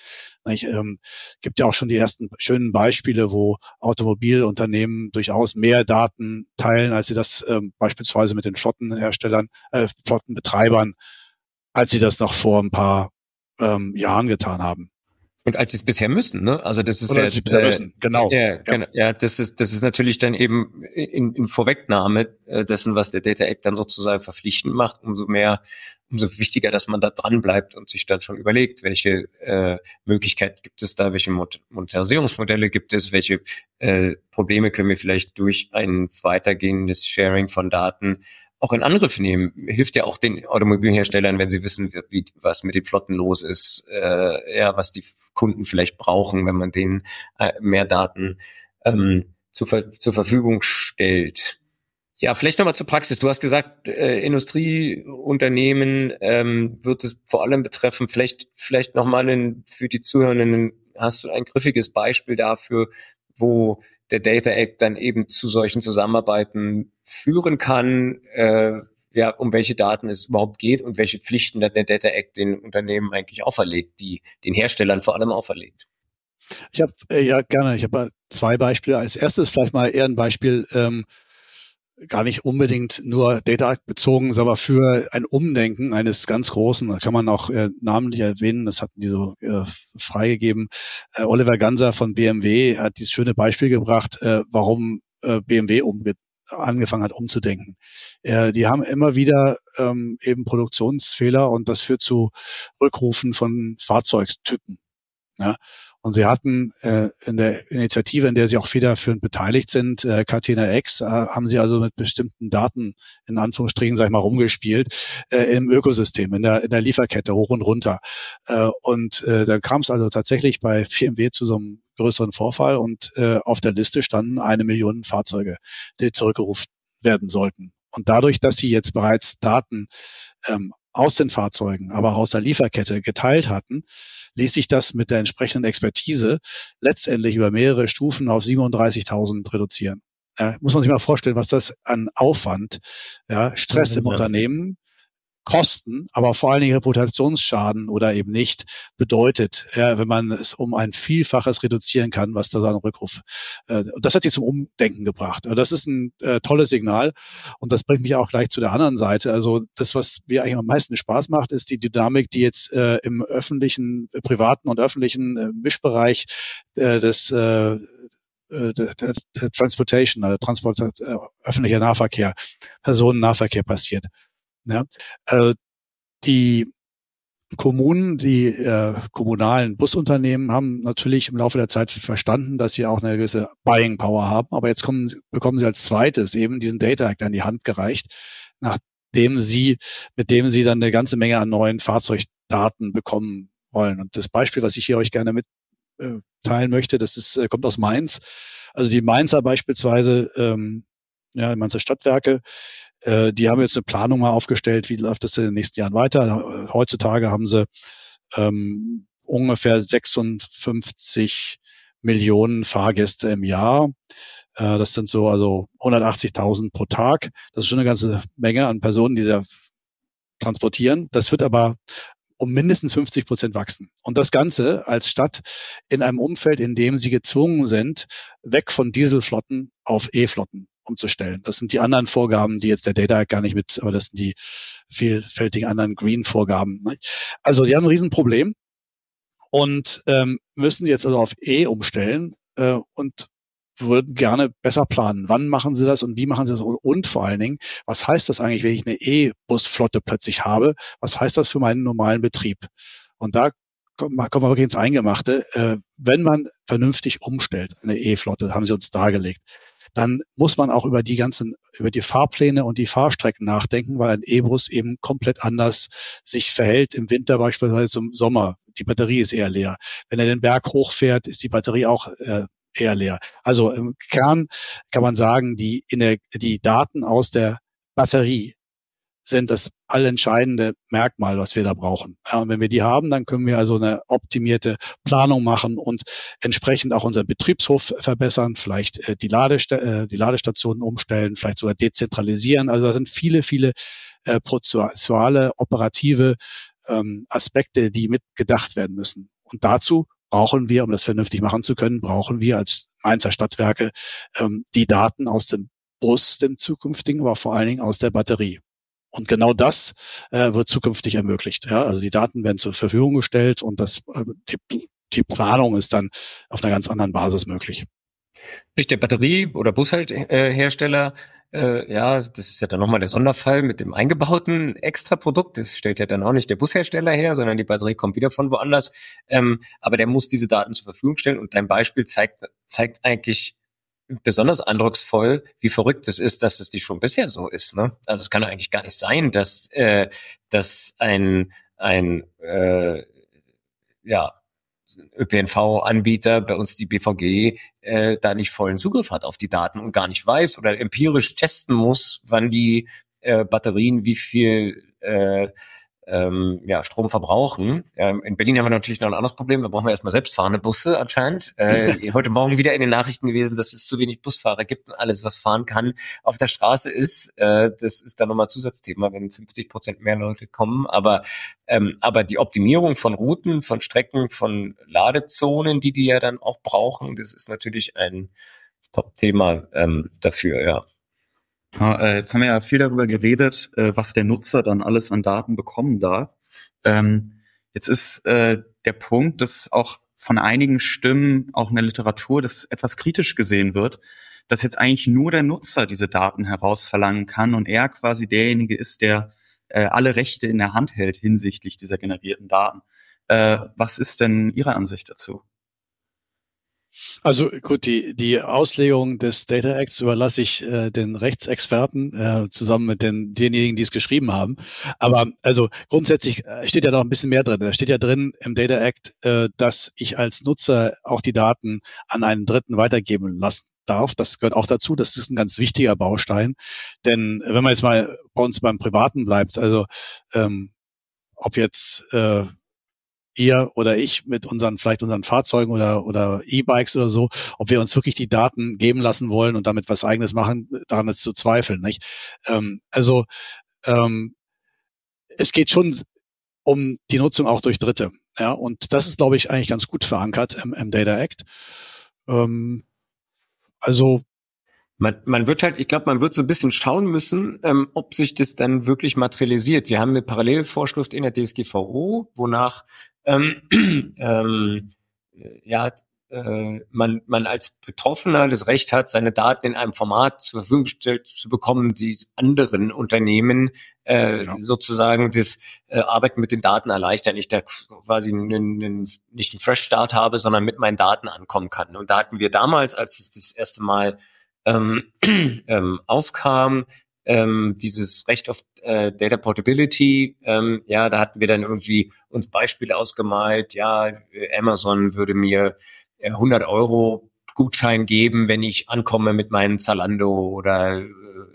Es ähm, gibt ja auch schon die ersten schönen Beispiele, wo Automobilunternehmen durchaus mehr Daten teilen, als sie das ähm, beispielsweise mit den Flottenherstellern, äh, Flottenbetreibern, als sie das noch vor ein paar ähm, Jahren getan haben. Und als sie es bisher müssen, ne? Also das ist Oder ja, als sie bisher äh, müssen, genau. Ja, ja, ja, das ist das ist natürlich dann eben in, in Vorwegnahme äh, dessen, was der Data Act dann sozusagen verpflichtend macht, umso mehr, umso wichtiger, dass man da dran bleibt und sich dann schon überlegt, welche äh, Möglichkeiten gibt es da, welche Monetarisierungsmodelle gibt es, welche äh, Probleme können wir vielleicht durch ein weitergehendes Sharing von Daten auch in Angriff nehmen. Hilft ja auch den Automobilherstellern, wenn sie wissen, wie, was mit den Flotten los ist, äh, ja, was die Kunden vielleicht brauchen, wenn man denen äh, mehr Daten ähm, zur, zur Verfügung stellt. Ja, vielleicht nochmal zur Praxis. Du hast gesagt, äh, Industrieunternehmen ähm, wird es vor allem betreffen. Vielleicht, vielleicht nochmal für die Zuhörenden, hast du ein griffiges Beispiel dafür, wo der Data Act dann eben zu solchen Zusammenarbeiten führen kann, äh, ja, um welche Daten es überhaupt geht und welche Pflichten dann der Data Act den Unternehmen eigentlich auferlegt, die den Herstellern vor allem auferlegt. Ich habe äh, ja gerne, ich habe zwei Beispiele. Als erstes vielleicht mal eher ein Beispiel, ähm, gar nicht unbedingt nur Data bezogen, aber für ein Umdenken eines ganz großen, das kann man auch äh, namentlich erwähnen, das hatten die so äh, freigegeben. Äh, Oliver Ganser von BMW hat dieses schöne Beispiel gebracht, äh, warum äh, BMW umge angefangen hat umzudenken. Äh, die haben immer wieder ähm, eben Produktionsfehler und das führt zu Rückrufen von Fahrzeugtypen. Ja? Und sie hatten äh, in der Initiative, in der sie auch federführend beteiligt sind, äh, Catena X, äh, haben sie also mit bestimmten Daten in Anführungsstrichen, sag ich mal, rumgespielt äh, im Ökosystem, in der, in der Lieferkette hoch und runter. Äh, und äh, da kam es also tatsächlich bei BMW zu so einem größeren Vorfall und äh, auf der Liste standen eine Million Fahrzeuge, die zurückgerufen werden sollten. Und dadurch, dass sie jetzt bereits Daten ähm, aus den Fahrzeugen, aber auch aus der Lieferkette geteilt hatten, ließ sich das mit der entsprechenden Expertise letztendlich über mehrere Stufen auf 37.000 reduzieren. Ja, muss man sich mal vorstellen, was das an Aufwand, ja, Stress im Unternehmen, Kosten, aber vor allen Dingen Reputationsschaden oder eben nicht bedeutet, ja, wenn man es um ein Vielfaches reduzieren kann, was da so ein Rückruf. Äh, das hat sie zum Umdenken gebracht. Also das ist ein äh, tolles Signal und das bringt mich auch gleich zu der anderen Seite. Also das, was mir eigentlich am meisten Spaß macht, ist die Dynamik, die jetzt äh, im öffentlichen, äh, privaten und öffentlichen äh, Mischbereich äh, des äh, der, der, der Transportation, also Transport, äh, öffentlicher Nahverkehr, Personennahverkehr passiert. Ja? Also die Kommunen, die äh, kommunalen Busunternehmen haben natürlich im Laufe der Zeit verstanden, dass sie auch eine gewisse Buying Power haben. Aber jetzt kommen, bekommen sie als zweites eben diesen Data Act an die Hand gereicht, nachdem sie, mit dem sie dann eine ganze Menge an neuen Fahrzeugdaten bekommen wollen. Und das Beispiel, was ich hier euch gerne mitteilen äh, möchte, das ist, äh, kommt aus Mainz. Also die Mainzer beispielsweise ähm, ja, Mainzer Stadtwerke, äh, die haben jetzt eine Planung mal aufgestellt, wie läuft das in den nächsten Jahren weiter. Heutzutage haben sie ähm, ungefähr 56 Millionen Fahrgäste im Jahr. Äh, das sind so also 180.000 pro Tag. Das ist schon eine ganze Menge an Personen, die sie transportieren. Das wird aber um mindestens 50 Prozent wachsen. Und das Ganze als Stadt in einem Umfeld, in dem sie gezwungen sind, weg von Dieselflotten auf E-Flotten umzustellen. Das sind die anderen Vorgaben, die jetzt der Data gar nicht mit, aber das sind die vielfältigen anderen Green-Vorgaben. Ne? Also die haben ein Riesenproblem und ähm, müssen jetzt also auf E umstellen äh, und würden gerne besser planen. Wann machen sie das und wie machen sie das? Und vor allen Dingen, was heißt das eigentlich, wenn ich eine E-Busflotte plötzlich habe? Was heißt das für meinen normalen Betrieb? Und da kommen wir wirklich ins Eingemachte. Äh, wenn man vernünftig umstellt, eine E-Flotte, haben sie uns dargelegt, dann muss man auch über die ganzen, über die Fahrpläne und die Fahrstrecken nachdenken, weil ein E-Bus eben komplett anders sich verhält im Winter beispielsweise zum Sommer. Die Batterie ist eher leer. Wenn er den Berg hochfährt, ist die Batterie auch äh, eher leer. Also im Kern kann man sagen, die, die Daten aus der Batterie sind das allentscheidende Merkmal, was wir da brauchen. Ja, und wenn wir die haben, dann können wir also eine optimierte Planung machen und entsprechend auch unseren Betriebshof verbessern, vielleicht äh, die, Ladest äh, die Ladestationen umstellen, vielleicht sogar dezentralisieren. Also da sind viele, viele äh, prozessuale, operative ähm, Aspekte, die mitgedacht werden müssen. Und dazu brauchen wir, um das vernünftig machen zu können, brauchen wir als Mainzer Stadtwerke ähm, die Daten aus dem Bus, dem zukünftigen, aber vor allen Dingen aus der Batterie. Und genau das äh, wird zukünftig ermöglicht. Ja? Also die Daten werden zur Verfügung gestellt und das, äh, die, die Planung ist dann auf einer ganz anderen Basis möglich. Der Batterie- oder Bushalthersteller, äh, ja, das ist ja dann nochmal der Sonderfall mit dem eingebauten Extraprodukt. Das stellt ja dann auch nicht der Bushersteller her, sondern die Batterie kommt wieder von woanders. Ähm, aber der muss diese Daten zur Verfügung stellen und dein Beispiel zeigt, zeigt eigentlich besonders eindrucksvoll, wie verrückt es ist, dass es die schon bisher so ist. Ne? Also es kann eigentlich gar nicht sein, dass, äh, dass ein, ein äh, ja, ÖPNV-Anbieter, bei uns die BVG, äh, da nicht vollen Zugriff hat auf die Daten und gar nicht weiß oder empirisch testen muss, wann die äh, Batterien wie viel äh, ähm, ja, Strom verbrauchen. Ähm, in Berlin haben wir natürlich noch ein anderes Problem. Da brauchen wir erstmal selbstfahrende Busse anscheinend. Äh, <laughs> heute Morgen wieder in den Nachrichten gewesen, dass es zu wenig Busfahrer gibt und alles, was fahren kann, auf der Straße ist. Äh, das ist dann nochmal Zusatzthema, wenn 50 Prozent mehr Leute kommen. Aber, ähm, aber die Optimierung von Routen, von Strecken, von Ladezonen, die die ja dann auch brauchen, das ist natürlich ein Top-Thema ähm, dafür, ja. Äh, jetzt haben wir ja viel darüber geredet, äh, was der Nutzer dann alles an Daten bekommen darf. Ähm, jetzt ist äh, der Punkt, dass auch von einigen Stimmen, auch in der Literatur, das etwas kritisch gesehen wird, dass jetzt eigentlich nur der Nutzer diese Daten herausverlangen kann und er quasi derjenige ist, der alle Rechte in der Hand hält hinsichtlich dieser generierten Daten. Was ist denn Ihre Ansicht dazu? Also gut, die, die Auslegung des Data Acts überlasse ich äh, den Rechtsexperten äh, zusammen mit den, denjenigen, die es geschrieben haben. Aber also grundsätzlich äh, steht ja noch ein bisschen mehr drin. Da steht ja drin im Data Act, äh, dass ich als Nutzer auch die Daten an einen Dritten weitergeben lassen darf. Das gehört auch dazu. Das ist ein ganz wichtiger Baustein. Denn wenn man jetzt mal bei uns beim Privaten bleibt, also ähm, ob jetzt äh, ihr oder ich mit unseren, vielleicht unseren Fahrzeugen oder, oder E-Bikes oder so, ob wir uns wirklich die Daten geben lassen wollen und damit was eigenes machen, daran ist zu zweifeln, nicht? Ähm, also, ähm, es geht schon um die Nutzung auch durch Dritte. Ja, und das ist, glaube ich, eigentlich ganz gut verankert im, im Data Act. Ähm, also man, man wird halt, ich glaube, man wird so ein bisschen schauen müssen, ähm, ob sich das dann wirklich materialisiert. Wir haben eine Parallelvorschrift in der DSGVO, wonach ähm, <clears throat> ähm, ja, äh, man, man als Betroffener das Recht hat, seine Daten in einem Format zur Verfügung gestellt zu bekommen, die anderen Unternehmen äh, genau. sozusagen das äh, Arbeiten mit den Daten erleichtern. Ich da quasi einen, einen, nicht einen Fresh Start habe, sondern mit meinen Daten ankommen kann. Und da hatten wir damals, als es das erste Mal ähm, <clears throat> ähm, aufkam, ähm, dieses Recht auf äh, Data Portability, ähm, ja, da hatten wir dann irgendwie uns Beispiele ausgemalt, ja, Amazon würde mir 100 äh, Euro Gutschein geben, wenn ich ankomme mit meinen Zalando oder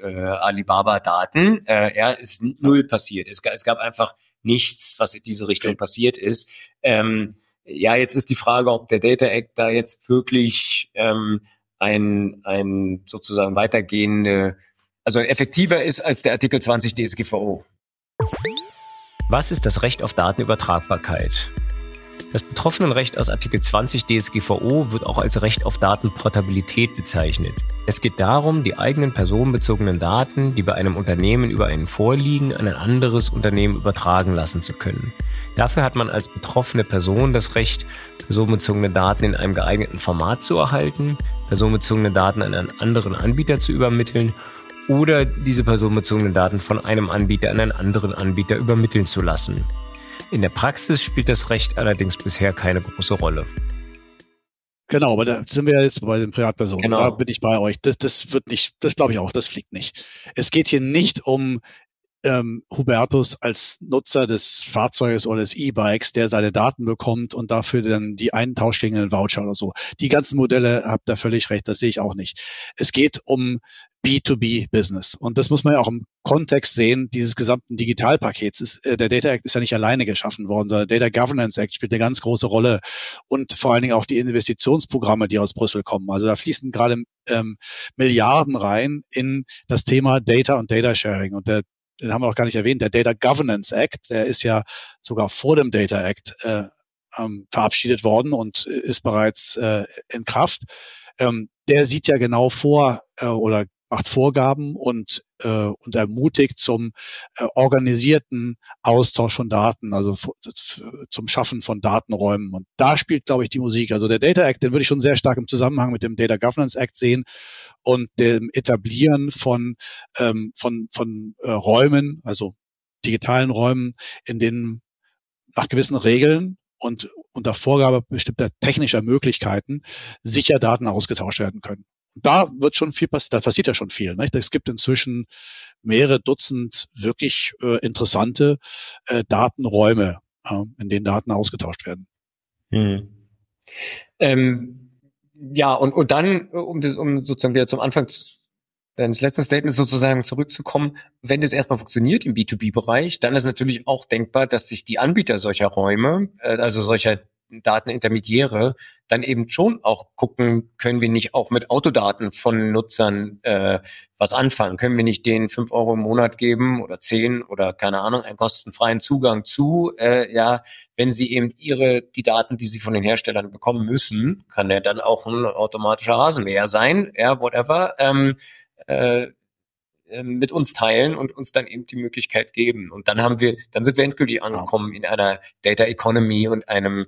äh, Alibaba-Daten. Äh, ja, ist null passiert. Es, es, gab einfach nichts, was in diese Richtung okay. passiert ist. Ähm, ja, jetzt ist die Frage, ob der Data Act da jetzt wirklich ähm, ein, ein sozusagen weitergehende, also effektiver ist als der Artikel 20 DSGVO. Was ist das Recht auf Datenübertragbarkeit? Das Betroffenenrecht aus Artikel 20 DSGVO wird auch als Recht auf Datenportabilität bezeichnet. Es geht darum, die eigenen personenbezogenen Daten, die bei einem Unternehmen über einen vorliegen, an ein anderes Unternehmen übertragen lassen zu können. Dafür hat man als betroffene Person das Recht, personenbezogene Daten in einem geeigneten Format zu erhalten, personenbezogene Daten an einen anderen Anbieter zu übermitteln oder diese personenbezogenen Daten von einem Anbieter an einen anderen Anbieter übermitteln zu lassen. In der Praxis spielt das Recht allerdings bisher keine große Rolle. Genau, aber da sind wir ja jetzt bei den Privatpersonen. Genau. Da bin ich bei euch. Das, das wird nicht, das glaube ich auch, das fliegt nicht. Es geht hier nicht um ähm, Hubertus als Nutzer des Fahrzeuges oder des E-Bikes, der seine Daten bekommt und dafür dann die einen Tausch gegen einen Voucher oder so. Die ganzen Modelle habt ihr völlig recht, das sehe ich auch nicht. Es geht um B2B-Business. Und das muss man ja auch im Kontext sehen, dieses gesamten Digitalpakets. Ist, äh, der Data Act ist ja nicht alleine geschaffen worden, sondern der Data Governance Act spielt eine ganz große Rolle und vor allen Dingen auch die Investitionsprogramme, die aus Brüssel kommen. Also da fließen gerade ähm, Milliarden rein in das Thema Data und Data Sharing. Und der den haben wir auch gar nicht erwähnt, der Data Governance Act, der ist ja sogar vor dem Data Act äh, ähm, verabschiedet worden und ist bereits äh, in Kraft. Ähm, der sieht ja genau vor äh, oder macht Vorgaben und, äh, und ermutigt zum äh, organisierten Austausch von Daten, also zum Schaffen von Datenräumen. Und da spielt, glaube ich, die Musik. Also der Data Act, den würde ich schon sehr stark im Zusammenhang mit dem Data Governance Act sehen und dem Etablieren von, ähm, von, von äh, Räumen, also digitalen Räumen, in denen nach gewissen Regeln und unter Vorgabe bestimmter technischer Möglichkeiten sicher Daten ausgetauscht werden können da wird schon viel passiert, da passiert ja schon viel. Nicht? Es gibt inzwischen mehrere Dutzend wirklich äh, interessante äh, Datenräume, äh, in denen Daten ausgetauscht werden. Hm. Ähm, ja, und, und dann, um, um sozusagen wieder zum Anfang deines letzten Statements sozusagen zurückzukommen, wenn das erstmal funktioniert im B2B-Bereich, dann ist natürlich auch denkbar, dass sich die Anbieter solcher Räume, äh, also solcher Datenintermediäre dann eben schon auch gucken, können wir nicht auch mit Autodaten von Nutzern äh, was anfangen? Können wir nicht denen fünf Euro im Monat geben oder zehn oder keine Ahnung, einen kostenfreien Zugang zu, äh, ja, wenn sie eben ihre, die Daten, die sie von den Herstellern bekommen müssen, kann der dann auch ein automatischer Rasenmäher sein, ja, whatever, ähm, äh, ähm, mit uns teilen und uns dann eben die Möglichkeit geben. Und dann haben wir, dann sind wir endgültig angekommen in einer Data Economy und einem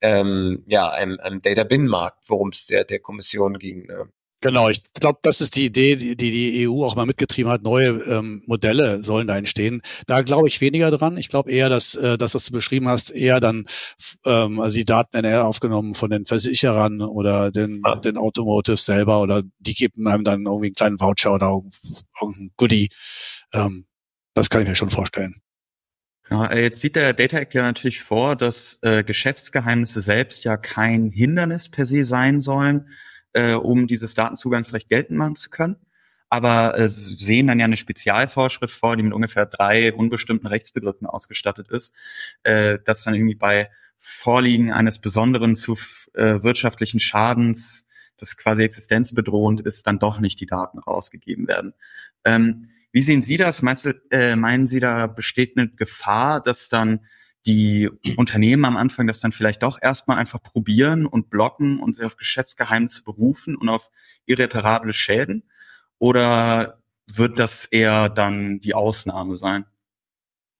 ähm, ja, einem, einem Data-Binnenmarkt, worum es der, der Kommission ging. Ne? Genau, ich glaube, das ist die Idee, die die EU auch mal mitgetrieben hat. Neue ähm, Modelle sollen da entstehen. Da glaube ich weniger dran. Ich glaube eher, dass äh, das, was du beschrieben hast, eher dann ähm, also die Daten NR aufgenommen von den Versicherern oder den, ja. den Automotive selber oder die geben einem dann irgendwie einen kleinen Voucher oder irgendein Goodie. Ähm, das kann ich mir schon vorstellen. Ja, äh, jetzt sieht der Data Act ja natürlich vor, dass äh, Geschäftsgeheimnisse selbst ja kein Hindernis per se sein sollen, äh, um dieses Datenzugangsrecht geltend machen zu können. Aber äh, sehen dann ja eine Spezialvorschrift vor, die mit ungefähr drei unbestimmten Rechtsbegriffen ausgestattet ist, äh, dass dann irgendwie bei Vorliegen eines besonderen zu äh, wirtschaftlichen Schadens, das quasi existenzbedrohend ist, dann doch nicht die Daten rausgegeben werden. Ähm, wie sehen Sie das? Meinst äh, meinen Sie, da besteht eine Gefahr, dass dann die Unternehmen am Anfang das dann vielleicht doch erstmal einfach probieren und blocken und sich auf Geschäftsgeheimnisse berufen und auf irreparable Schäden? Oder wird das eher dann die Ausnahme sein?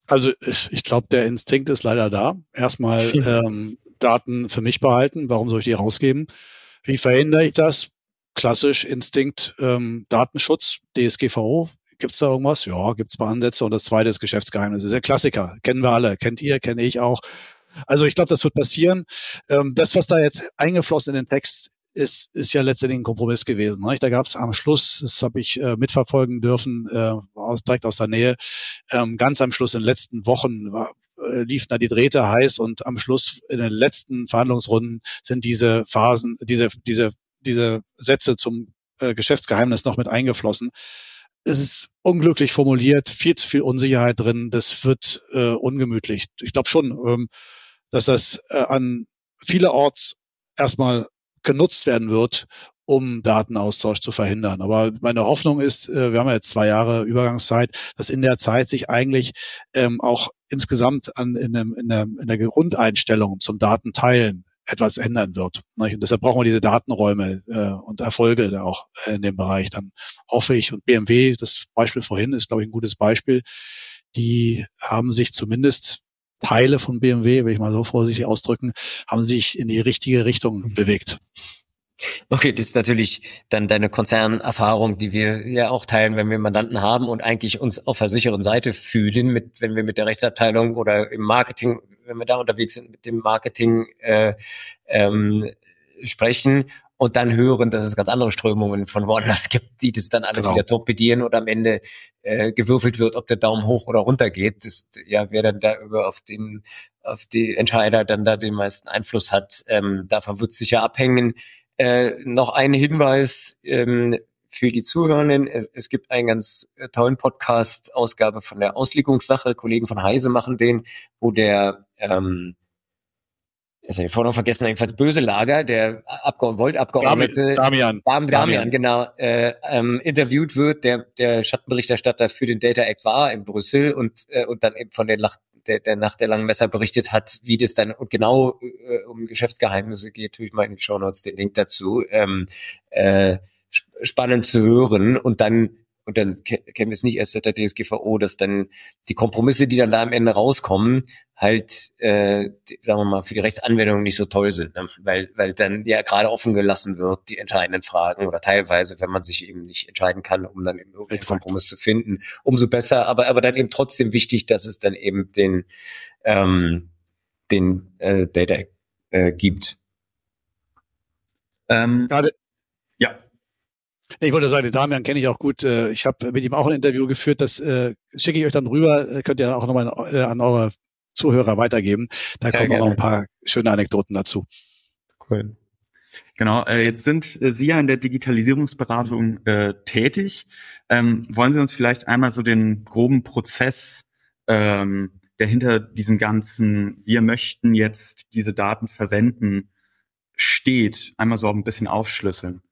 Also ich, ich glaube, der Instinkt ist leider da. Erstmal <laughs> ähm, Daten für mich behalten. Warum soll ich die rausgeben? Wie verhindere ich das? Klassisch Instinkt ähm, Datenschutz, DSGVO, Gibt es da irgendwas? Ja, gibt es ein paar Ansätze. Und das zweite ist Geschäftsgeheimnis. Das ist der Klassiker. Kennen wir alle. Kennt ihr, kenne ich auch. Also ich glaube, das wird passieren. Ähm, das, was da jetzt eingeflossen in den Text ist, ist ja letztendlich ein Kompromiss gewesen. Ne? Da gab es am Schluss, das habe ich äh, mitverfolgen dürfen, äh, aus, direkt aus der Nähe, ähm, ganz am Schluss in den letzten Wochen war, äh, liefen da die Drähte heiß und am Schluss in den letzten Verhandlungsrunden sind diese Phasen, diese, diese diese Sätze zum äh, Geschäftsgeheimnis noch mit eingeflossen. Es ist unglücklich formuliert, viel zu viel Unsicherheit drin. Das wird äh, ungemütlich. Ich glaube schon, ähm, dass das äh, an vielerorts erstmal genutzt werden wird, um Datenaustausch zu verhindern. Aber meine Hoffnung ist, äh, wir haben ja jetzt zwei Jahre Übergangszeit, dass in der Zeit sich eigentlich ähm, auch insgesamt an, in, dem, in, der, in der Grundeinstellung zum Datenteilen etwas ändern wird. Und deshalb brauchen wir diese Datenräume äh, und Erfolge da auch in dem Bereich. Dann hoffe ich, und BMW, das Beispiel vorhin ist, glaube ich, ein gutes Beispiel, die haben sich zumindest Teile von BMW, will ich mal so vorsichtig ausdrücken, haben sich in die richtige Richtung bewegt. Okay, das ist natürlich dann deine Konzernerfahrung, die wir ja auch teilen, wenn wir Mandanten haben und eigentlich uns auf der sicheren Seite fühlen, mit, wenn wir mit der Rechtsabteilung oder im Marketing, wenn wir da unterwegs sind, mit dem Marketing äh, ähm, sprechen und dann hören, dass es ganz andere Strömungen von woanders <laughs> gibt, die das dann alles genau. wieder torpedieren und am Ende äh, gewürfelt wird, ob der Daumen hoch oder runter geht. Das, ja, wer dann da über auf den auf die Entscheider dann da den meisten Einfluss hat, ähm, davon wird sicher abhängen, äh, noch ein Hinweis ähm, für die Zuhörenden. Es, es gibt einen ganz äh, tollen Podcast, Ausgabe von der Auslegungssache. Kollegen von Heise machen den, wo der ähm, das habe ich vorhin noch vergessen, jedenfalls böse Lager, der Abgeordnete, Volt-Abgeordnete Damian, Damian, Damian, genau, äh, ähm, interviewt wird, der der Schattenberichterstatter für den Data Act war in Brüssel und äh, und dann eben von der Nacht der, der Nacht der langen Messer berichtet hat, wie das dann und genau äh, um Geschäftsgeheimnisse geht, tue ich mal in den Show Notes den Link dazu. Ähm, äh, spannend zu hören und dann und dann kennen wir es nicht erst seit der DSGVO, dass dann die Kompromisse, die dann da am Ende rauskommen, halt, äh, sagen wir mal, für die Rechtsanwendung nicht so toll sind, ne? weil, weil dann ja gerade offen gelassen wird, die entscheidenden Fragen oder teilweise, wenn man sich eben nicht entscheiden kann, um dann eben irgendeinen Kompromiss zu finden, umso besser, aber, aber dann eben trotzdem wichtig, dass es dann eben den, ähm, den äh, Data äh, gibt. Ähm, Gerade ich wollte sagen, den Damian kenne ich auch gut. Äh, ich habe mit ihm auch ein Interview geführt. Das äh, schicke ich euch dann rüber. Äh, könnt ihr auch nochmal an eure Zuhörer weitergeben. Da kommen auch noch ein paar schöne Anekdoten dazu. Cool. Genau, äh, jetzt sind äh, Sie ja in der Digitalisierungsberatung äh, tätig. Ähm, wollen Sie uns vielleicht einmal so den groben Prozess, ähm, der hinter diesem ganzen, wir möchten jetzt diese Daten verwenden, steht, einmal so ein bisschen aufschlüsseln?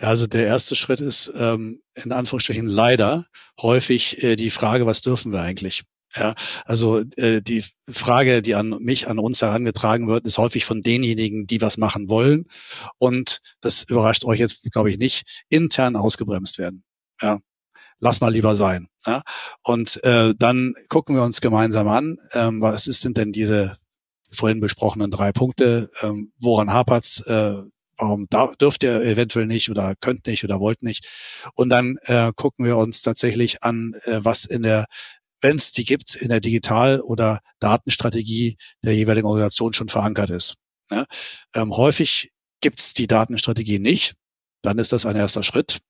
Ja, also der erste Schritt ist ähm, in Anführungsstrichen leider häufig äh, die Frage, was dürfen wir eigentlich? Ja, also äh, die Frage, die an mich, an uns herangetragen wird, ist häufig von denjenigen, die was machen wollen und das überrascht euch jetzt, glaube ich, nicht, intern ausgebremst werden. Ja, lass mal lieber sein. Ja? Und äh, dann gucken wir uns gemeinsam an, ähm, was ist denn denn diese vorhin besprochenen drei Punkte, ähm, woran hapert's, äh, warum da, dürft ihr eventuell nicht oder könnt nicht oder wollt nicht. Und dann äh, gucken wir uns tatsächlich an, äh, was in der, wenn es die gibt, in der Digital- oder Datenstrategie der jeweiligen Organisation schon verankert ist. Ja? Ähm, häufig gibt es die Datenstrategie nicht. Dann ist das ein erster Schritt.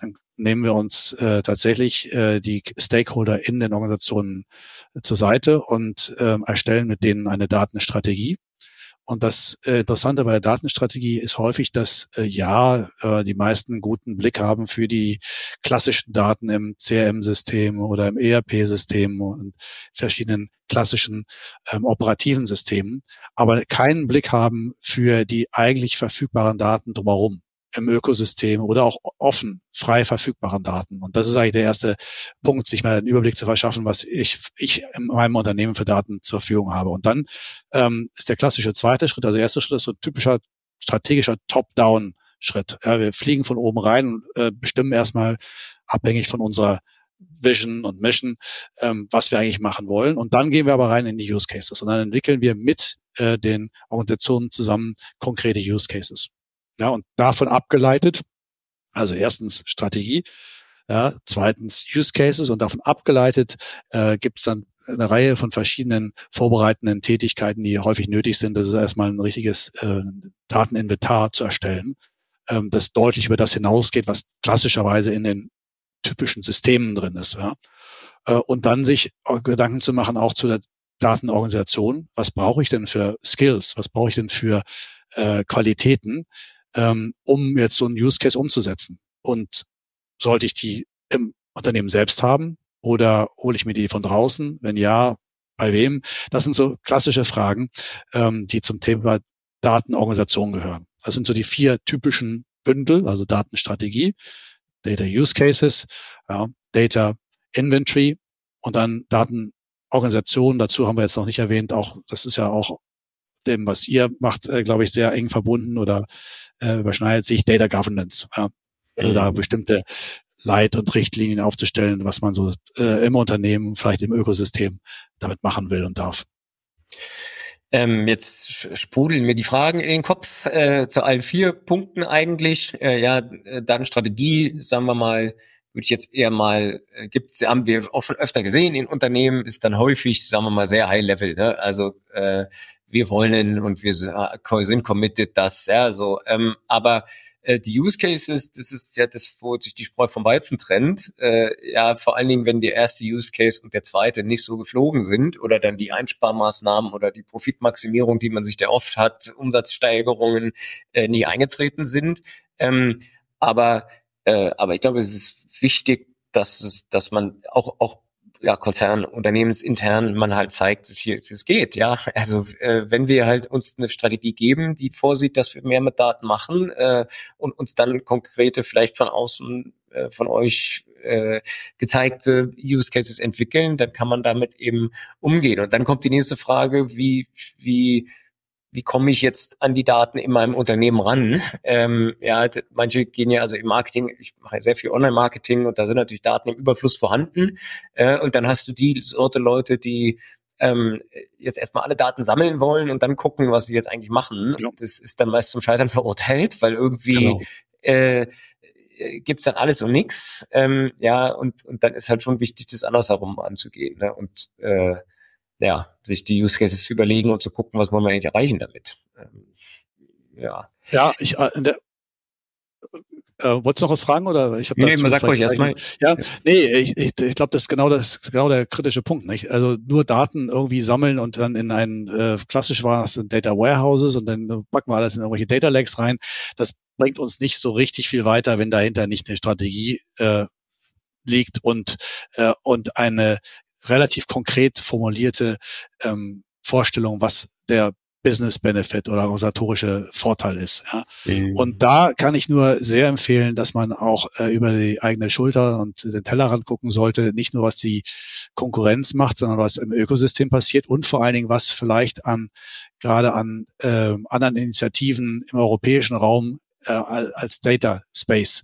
Dann nehmen wir uns äh, tatsächlich äh, die Stakeholder in den Organisationen zur Seite und äh, erstellen mit denen eine Datenstrategie. Und das äh, Interessante bei der Datenstrategie ist häufig, dass äh, ja äh, die meisten guten Blick haben für die klassischen Daten im CRM-System oder im ERP-System und verschiedenen klassischen ähm, operativen Systemen, aber keinen Blick haben für die eigentlich verfügbaren Daten drumherum im Ökosystem oder auch offen, frei verfügbaren Daten. Und das ist eigentlich der erste Punkt, sich mal einen Überblick zu verschaffen, was ich, ich in meinem Unternehmen für Daten zur Verfügung habe. Und dann ähm, ist der klassische zweite Schritt, also der erste Schritt ist so ein typischer strategischer Top-Down-Schritt. Ja, wir fliegen von oben rein und äh, bestimmen erstmal abhängig von unserer Vision und Mission, ähm, was wir eigentlich machen wollen. Und dann gehen wir aber rein in die Use Cases und dann entwickeln wir mit äh, den Organisationen zusammen konkrete Use Cases. Ja, und davon abgeleitet, also erstens Strategie, ja, zweitens Use Cases und davon abgeleitet äh, gibt es dann eine Reihe von verschiedenen vorbereitenden Tätigkeiten, die häufig nötig sind. Das ist erstmal ein richtiges äh, Dateninventar zu erstellen, ähm, das deutlich über das hinausgeht, was klassischerweise in den typischen Systemen drin ist. Ja. Äh, und dann sich Gedanken zu machen auch zu der Datenorganisation. Was brauche ich denn für Skills? Was brauche ich denn für äh, Qualitäten? Ähm, um jetzt so einen Use Case umzusetzen. Und sollte ich die im Unternehmen selbst haben oder hole ich mir die von draußen? Wenn ja, bei wem? Das sind so klassische Fragen, ähm, die zum Thema Datenorganisation gehören. Das sind so die vier typischen Bündel, also Datenstrategie, Data Use Cases, ja, Data Inventory und dann Datenorganisation. Dazu haben wir jetzt noch nicht erwähnt, auch das ist ja auch dem, was ihr macht, äh, glaube ich, sehr eng verbunden oder äh, überschneidet sich Data Governance. Ja. Also da mhm. bestimmte Leit- und Richtlinien aufzustellen, was man so äh, im Unternehmen, vielleicht im Ökosystem damit machen will und darf. Ähm, jetzt sprudeln mir die Fragen in den Kopf äh, zu allen vier Punkten eigentlich. Äh, ja, äh, dann Strategie, sagen wir mal, würde ich jetzt eher mal, äh, gibt, haben wir auch schon öfter gesehen in Unternehmen, ist dann häufig, sagen wir mal, sehr high level. Ne? Also äh, wir wollen und wir sind committed, das, ja, so. Ähm, aber äh, die Use Cases, das ist ja das, wo sich die Spreu vom Weizen trennt. Äh, ja, vor allen Dingen, wenn der erste Use Case und der zweite nicht so geflogen sind oder dann die Einsparmaßnahmen oder die Profitmaximierung, die man sich da oft hat, Umsatzsteigerungen äh, nicht eingetreten sind. Ähm, aber, äh, aber ich glaube, es ist wichtig, dass es, dass man auch, auch ja, Konzern, unternehmensintern man halt zeigt, dass hier es geht. Ja, also äh, wenn wir halt uns eine Strategie geben, die vorsieht, dass wir mehr mit Daten machen äh, und uns dann konkrete, vielleicht von außen äh, von euch äh, gezeigte Use Cases entwickeln, dann kann man damit eben umgehen. Und dann kommt die nächste Frage, wie wie wie komme ich jetzt an die Daten in meinem Unternehmen ran? <laughs> Ähm, ja, also manche gehen ja also im Marketing, ich mache ja sehr viel Online-Marketing und da sind natürlich Daten im Überfluss vorhanden. Äh, und dann hast du die Sorte Leute, die ähm, jetzt erstmal alle Daten sammeln wollen und dann gucken, was sie jetzt eigentlich machen. Genau. Das ist dann meist zum Scheitern <laughs> verurteilt, weil irgendwie genau. äh, gibt's dann alles und nix. Ähm, ja, und, und dann ist halt schon wichtig, das andersherum anzugehen. Ne? Und äh, ja, sich die Use Cases zu überlegen und zu gucken, was wollen wir eigentlich erreichen damit. Ähm, ja. Ja, ich äh, der, äh, wolltest du noch was fragen oder ich habe Nee, man sagt euch erstmal. Ja, nee, ich, ich, ich glaube, das ist genau das genau der kritische Punkt, nicht? Also nur Daten irgendwie sammeln und dann in ein äh, klassisch war es in Data Warehouses und dann packen wir alles in irgendwelche Data Lakes rein. Das bringt uns nicht so richtig viel weiter, wenn dahinter nicht eine Strategie äh, liegt und äh, und eine relativ konkret formulierte ähm, Vorstellung, was der Business Benefit oder organisatorische Vorteil ist. Ja. Mhm. Und da kann ich nur sehr empfehlen, dass man auch äh, über die eigene Schulter und den Tellerrand gucken sollte, nicht nur was die Konkurrenz macht, sondern was im Ökosystem passiert und vor allen Dingen, was vielleicht an gerade an äh, anderen Initiativen im europäischen Raum äh, als Data Space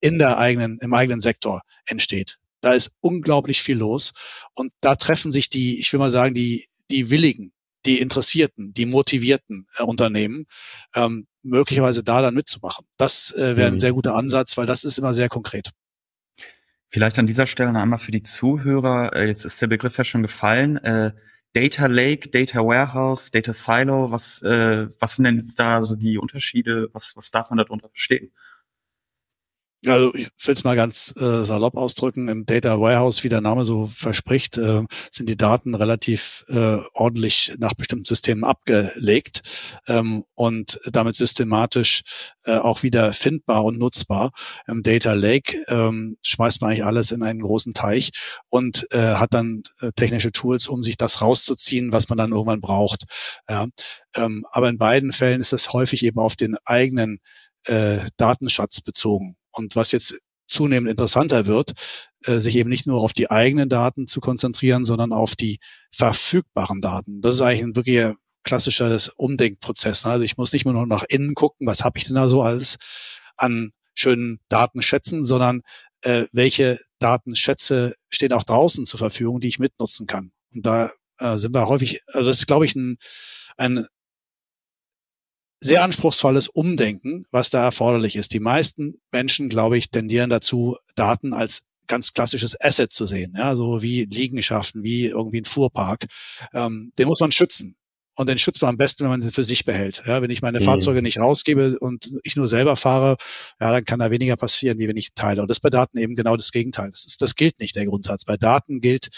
in der eigenen, im eigenen Sektor entsteht. Da ist unglaublich viel los. Und da treffen sich die, ich will mal sagen, die, die Willigen, die Interessierten, die motivierten äh, Unternehmen, ähm, möglicherweise da dann mitzumachen. Das äh, wäre ein mhm. sehr guter Ansatz, weil das ist immer sehr konkret. Vielleicht an dieser Stelle noch einmal für die Zuhörer, äh, jetzt ist der Begriff ja schon gefallen, äh, Data Lake, Data Warehouse, Data Silo, was, äh, was sind denn jetzt da so die Unterschiede, was, was darf man darunter verstehen? Also ich will es mal ganz äh, salopp ausdrücken, im Data Warehouse, wie der Name so verspricht, äh, sind die Daten relativ äh, ordentlich nach bestimmten Systemen abgelegt ähm, und damit systematisch äh, auch wieder findbar und nutzbar. Im Data Lake ähm, schmeißt man eigentlich alles in einen großen Teich und äh, hat dann äh, technische Tools, um sich das rauszuziehen, was man dann irgendwann braucht. Ja. Ähm, aber in beiden Fällen ist es häufig eben auf den eigenen äh, Datenschatz bezogen. Und was jetzt zunehmend interessanter wird, äh, sich eben nicht nur auf die eigenen Daten zu konzentrieren, sondern auf die verfügbaren Daten. Das ist eigentlich ein wirklich klassischer Umdenkprozess. Ne? Also ich muss nicht nur nach innen gucken, was habe ich denn da so alles an schönen Datenschätzen, sondern äh, welche Datenschätze stehen auch draußen zur Verfügung, die ich mitnutzen kann. Und da äh, sind wir häufig, also das ist, glaube ich, ein, ein sehr anspruchsvolles Umdenken, was da erforderlich ist. Die meisten Menschen, glaube ich, tendieren dazu, Daten als ganz klassisches Asset zu sehen, ja, so wie Liegenschaften, wie irgendwie ein Fuhrpark. Ähm, den muss man schützen. Und den schützt man am besten, wenn man den für sich behält. Ja, wenn ich meine mhm. Fahrzeuge nicht rausgebe und ich nur selber fahre, ja, dann kann da weniger passieren, wie wenn ich teile. Und das ist bei Daten eben genau das Gegenteil. Das, ist, das gilt nicht, der Grundsatz. Bei Daten gilt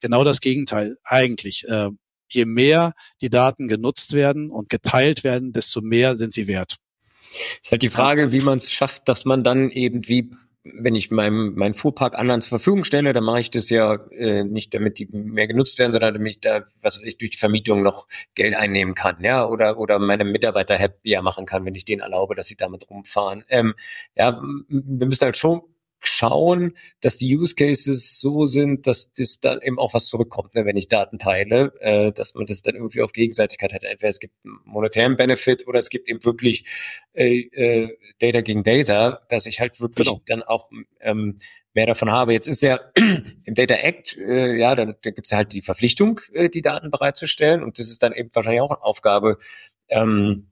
genau das Gegenteil eigentlich. Äh, je mehr die Daten genutzt werden und geteilt werden, desto mehr sind sie wert. Ist halt die Frage, wie man es schafft, dass man dann eben wie wenn ich meinen mein Fuhrpark anderen zur Verfügung stelle, dann mache ich das ja äh, nicht, damit die mehr genutzt werden, sondern damit ich da, was ich durch die Vermietung noch Geld einnehmen kann, ja, oder oder meine Mitarbeiter happier machen kann, wenn ich denen erlaube, dass sie damit rumfahren. Ähm, ja, wir müssen halt schon schauen, dass die Use Cases so sind, dass das dann eben auch was zurückkommt, ne, wenn ich Daten teile, äh, dass man das dann irgendwie auf Gegenseitigkeit hat. Entweder es gibt einen monetären Benefit oder es gibt eben wirklich äh, äh, Data gegen Data, dass ich halt wirklich genau. dann auch ähm, mehr davon habe. Jetzt ist ja <clears throat> im Data Act, äh, ja, dann, dann gibt es halt die Verpflichtung, äh, die Daten bereitzustellen und das ist dann eben wahrscheinlich auch eine Aufgabe, ähm,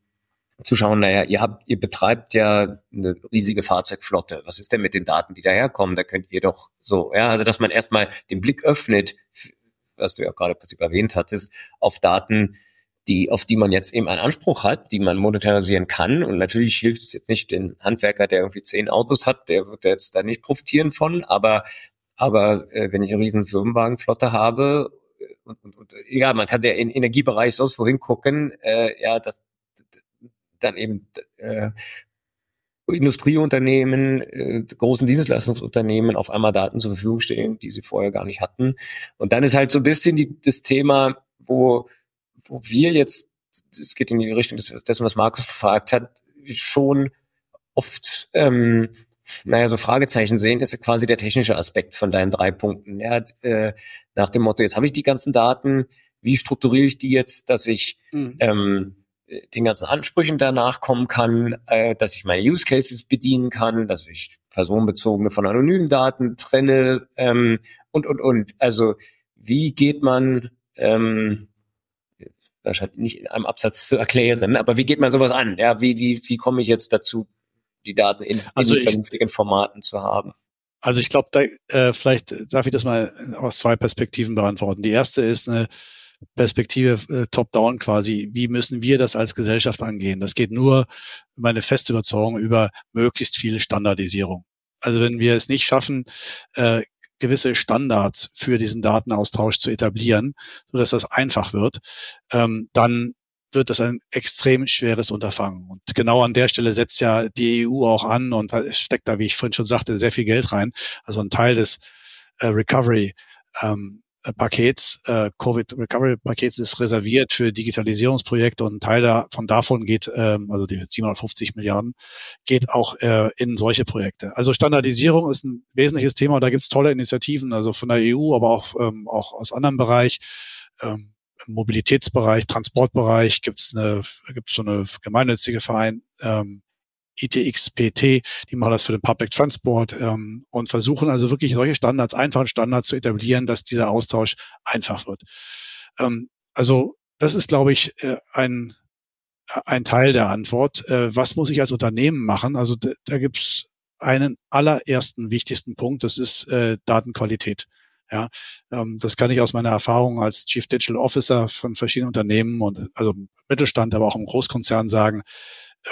zu schauen, naja, ihr habt, ihr betreibt ja eine riesige Fahrzeugflotte. Was ist denn mit den Daten, die daherkommen? Da könnt ihr doch so, ja, also dass man erstmal den Blick öffnet, was du ja gerade im Prinzip erwähnt hattest, auf Daten, die, auf die man jetzt eben einen Anspruch hat, die man monetarisieren kann. Und natürlich hilft es jetzt nicht den Handwerker, der irgendwie zehn Autos hat, der wird jetzt da nicht profitieren von, aber aber äh, wenn ich eine riesen Firmenwagenflotte habe äh, und, und, und ja, man kann ja im Energiebereich sonst wohin gucken, äh, ja, das, dann eben äh, Industrieunternehmen, äh, großen Dienstleistungsunternehmen auf einmal Daten zur Verfügung stehen, die sie vorher gar nicht hatten. Und dann ist halt so ein bisschen die, das Thema, wo, wo wir jetzt, es geht in die Richtung des, dessen, was Markus <laughs> gefragt hat, schon oft ähm, naja, so Fragezeichen sehen, ist quasi der technische Aspekt von deinen drei Punkten. Ja, äh, nach dem Motto, jetzt habe ich die ganzen Daten, wie strukturiere ich die jetzt, dass ich mhm. ähm, den ganzen Ansprüchen danach kommen kann, äh, dass ich meine Use Cases bedienen kann, dass ich personenbezogene von anonymen Daten trenne ähm, und, und, und. Also wie geht man, ähm, wahrscheinlich nicht in einem Absatz zu erklären, aber wie geht man sowas an? Ja, wie, wie, wie komme ich jetzt dazu, die Daten in, also in vernünftigen Formaten zu haben? Also ich glaube, da, äh, vielleicht darf ich das mal aus zwei Perspektiven beantworten. Die erste ist eine Perspektive äh, top-down quasi. Wie müssen wir das als Gesellschaft angehen? Das geht nur, meine feste Überzeugung, über möglichst viel Standardisierung. Also wenn wir es nicht schaffen, äh, gewisse Standards für diesen Datenaustausch zu etablieren, so dass das einfach wird, ähm, dann wird das ein extrem schweres Unterfangen. Und genau an der Stelle setzt ja die EU auch an und steckt da, wie ich vorhin schon sagte, sehr viel Geld rein. Also ein Teil des äh, Recovery ähm, äh, Pakets, äh, Covid Recovery Pakets ist reserviert für Digitalisierungsprojekte und ein Teil von davon geht, ähm, also die 750 Milliarden, geht auch äh, in solche Projekte. Also Standardisierung ist ein wesentliches Thema. Da gibt es tolle Initiativen, also von der EU, aber auch, ähm, auch aus anderem Bereich. Ähm, Im Mobilitätsbereich, Transportbereich gibt es eine, gibt's so eine gemeinnützige Verein, ähm, ITXPT, die machen das für den Public Transport ähm, und versuchen also wirklich solche Standards, einfache Standards zu etablieren, dass dieser Austausch einfach wird. Ähm, also das ist, glaube ich, äh, ein, ein Teil der Antwort. Äh, was muss ich als Unternehmen machen? Also da, da gibt's einen allerersten wichtigsten Punkt, das ist äh, Datenqualität. Ja, ähm, das kann ich aus meiner Erfahrung als Chief Digital Officer von verschiedenen Unternehmen und also Mittelstand, aber auch im Großkonzern sagen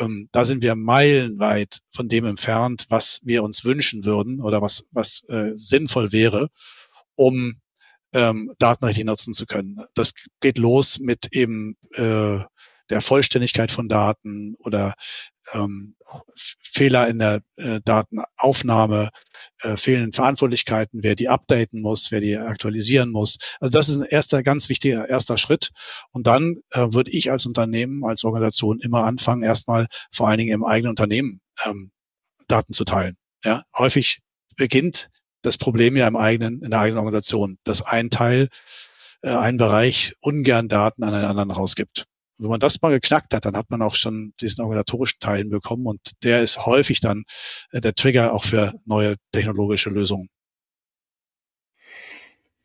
ähm, da sind wir meilenweit von dem entfernt, was wir uns wünschen würden oder was, was äh, sinnvoll wäre, um ähm, Daten richtig nutzen zu können. Das geht los mit eben äh, der Vollständigkeit von Daten oder ähm, Fehler in der äh, Datenaufnahme, äh, fehlenden Verantwortlichkeiten, wer die updaten muss, wer die aktualisieren muss. Also das ist ein erster ganz wichtiger erster Schritt. Und dann äh, würde ich als Unternehmen, als Organisation immer anfangen, erstmal vor allen Dingen im eigenen Unternehmen ähm, Daten zu teilen. Ja, häufig beginnt das Problem ja im eigenen, in der eigenen Organisation, dass ein Teil, äh, ein Bereich ungern Daten an einen anderen rausgibt wenn man das mal geknackt hat, dann hat man auch schon diesen organisatorischen Teil hinbekommen und der ist häufig dann äh, der Trigger auch für neue technologische Lösungen.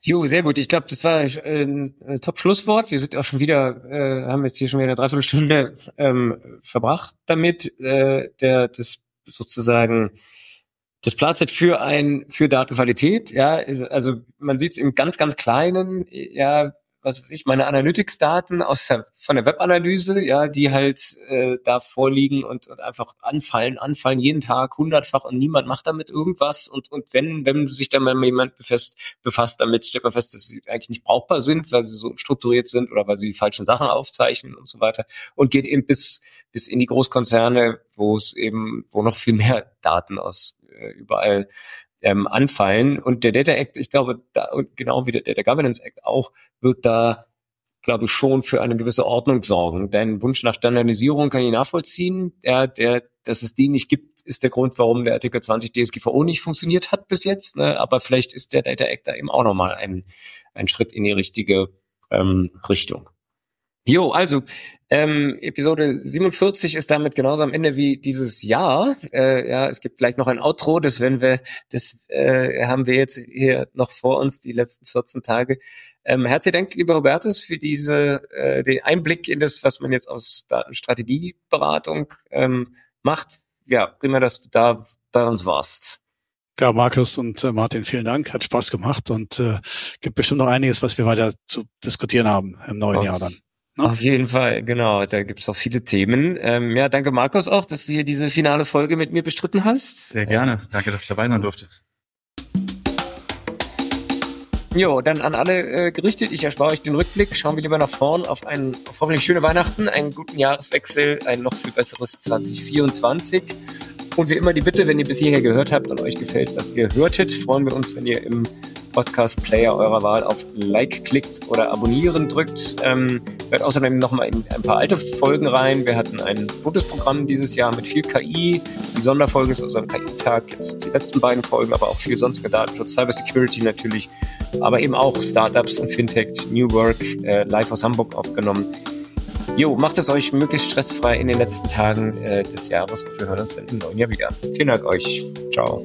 Jo, sehr gut. Ich glaube, das war äh, ein Top-Schlusswort. Wir sind auch schon wieder, äh, haben jetzt hier schon wieder eine Dreiviertelstunde ähm, verbracht damit, äh, der das sozusagen das Platzet für ein für Datenqualität. Ja, ist, also man sieht es im ganz ganz kleinen. Ja, was weiß ich, meine Analytics-Daten aus der, von der Webanalyse, ja, die halt äh, da vorliegen und, und einfach anfallen, anfallen jeden Tag hundertfach und niemand macht damit irgendwas. Und, und wenn, wenn sich dann mal jemand befasst, befasst damit, stellt man fest, dass sie eigentlich nicht brauchbar sind, weil sie so strukturiert sind oder weil sie die falschen Sachen aufzeichnen und so weiter. Und geht eben bis, bis in die Großkonzerne, wo es eben, wo noch viel mehr Daten aus äh, überall ähm, anfallen. Und der Data Act, ich glaube, da, und genau wie der Data Governance Act auch, wird da, glaube ich, schon für eine gewisse Ordnung sorgen. Dein Wunsch nach Standardisierung kann ich nachvollziehen. Der, der, dass es die nicht gibt, ist der Grund, warum der Artikel 20 DSGVO nicht funktioniert hat bis jetzt. Ne? Aber vielleicht ist der Data Act da eben auch nochmal ein, ein Schritt in die richtige ähm, Richtung. Jo, also ähm, Episode 47 ist damit genauso am Ende wie dieses Jahr. Äh, ja, es gibt gleich noch ein Outro, das werden wir, das äh, haben wir jetzt hier noch vor uns die letzten 14 Tage. Ähm, herzlichen Dank, lieber Robertus, für diese äh, den Einblick in das, was man jetzt aus Datenstrategieberatung ähm, macht. Ja, prima, dass du da bei uns warst. Ja, Markus und äh, Martin, vielen Dank. Hat Spaß gemacht und äh, gibt bestimmt noch einiges, was wir weiter zu diskutieren haben im neuen oh. Jahr dann. Ne? Auf jeden Fall, genau. Da gibt's auch viele Themen. Ähm, ja, danke Markus auch, dass du hier diese finale Folge mit mir bestritten hast. Sehr gerne. Danke, dass ich dabei sein durfte. Jo, dann an alle äh, gerichtet. Ich erspare euch den Rückblick. Schauen wir lieber nach vorn auf ein auf hoffentlich schöne Weihnachten, einen guten Jahreswechsel, ein noch viel besseres 2024. Und wie immer die Bitte, wenn ihr bis hierher gehört habt und euch gefällt, was ihr hörtet, freuen wir uns, wenn ihr im Podcast-Player eurer Wahl auf Like klickt oder Abonnieren drückt. Ähm, hört außerdem nochmal in ein paar alte Folgen rein. Wir hatten ein gutes Programm dieses Jahr mit viel KI, die Sonderfolgen zu unserem KI-Tag, jetzt die letzten beiden Folgen, aber auch viel sonstiger Datenschutz, Cybersecurity natürlich, aber eben auch Startups und Fintech, New Work, äh, live aus Hamburg aufgenommen. Jo, macht es euch möglichst stressfrei in den letzten Tagen äh, des Jahres wir hören uns dann im neuen Jahr wieder. Vielen Dank euch. Ciao.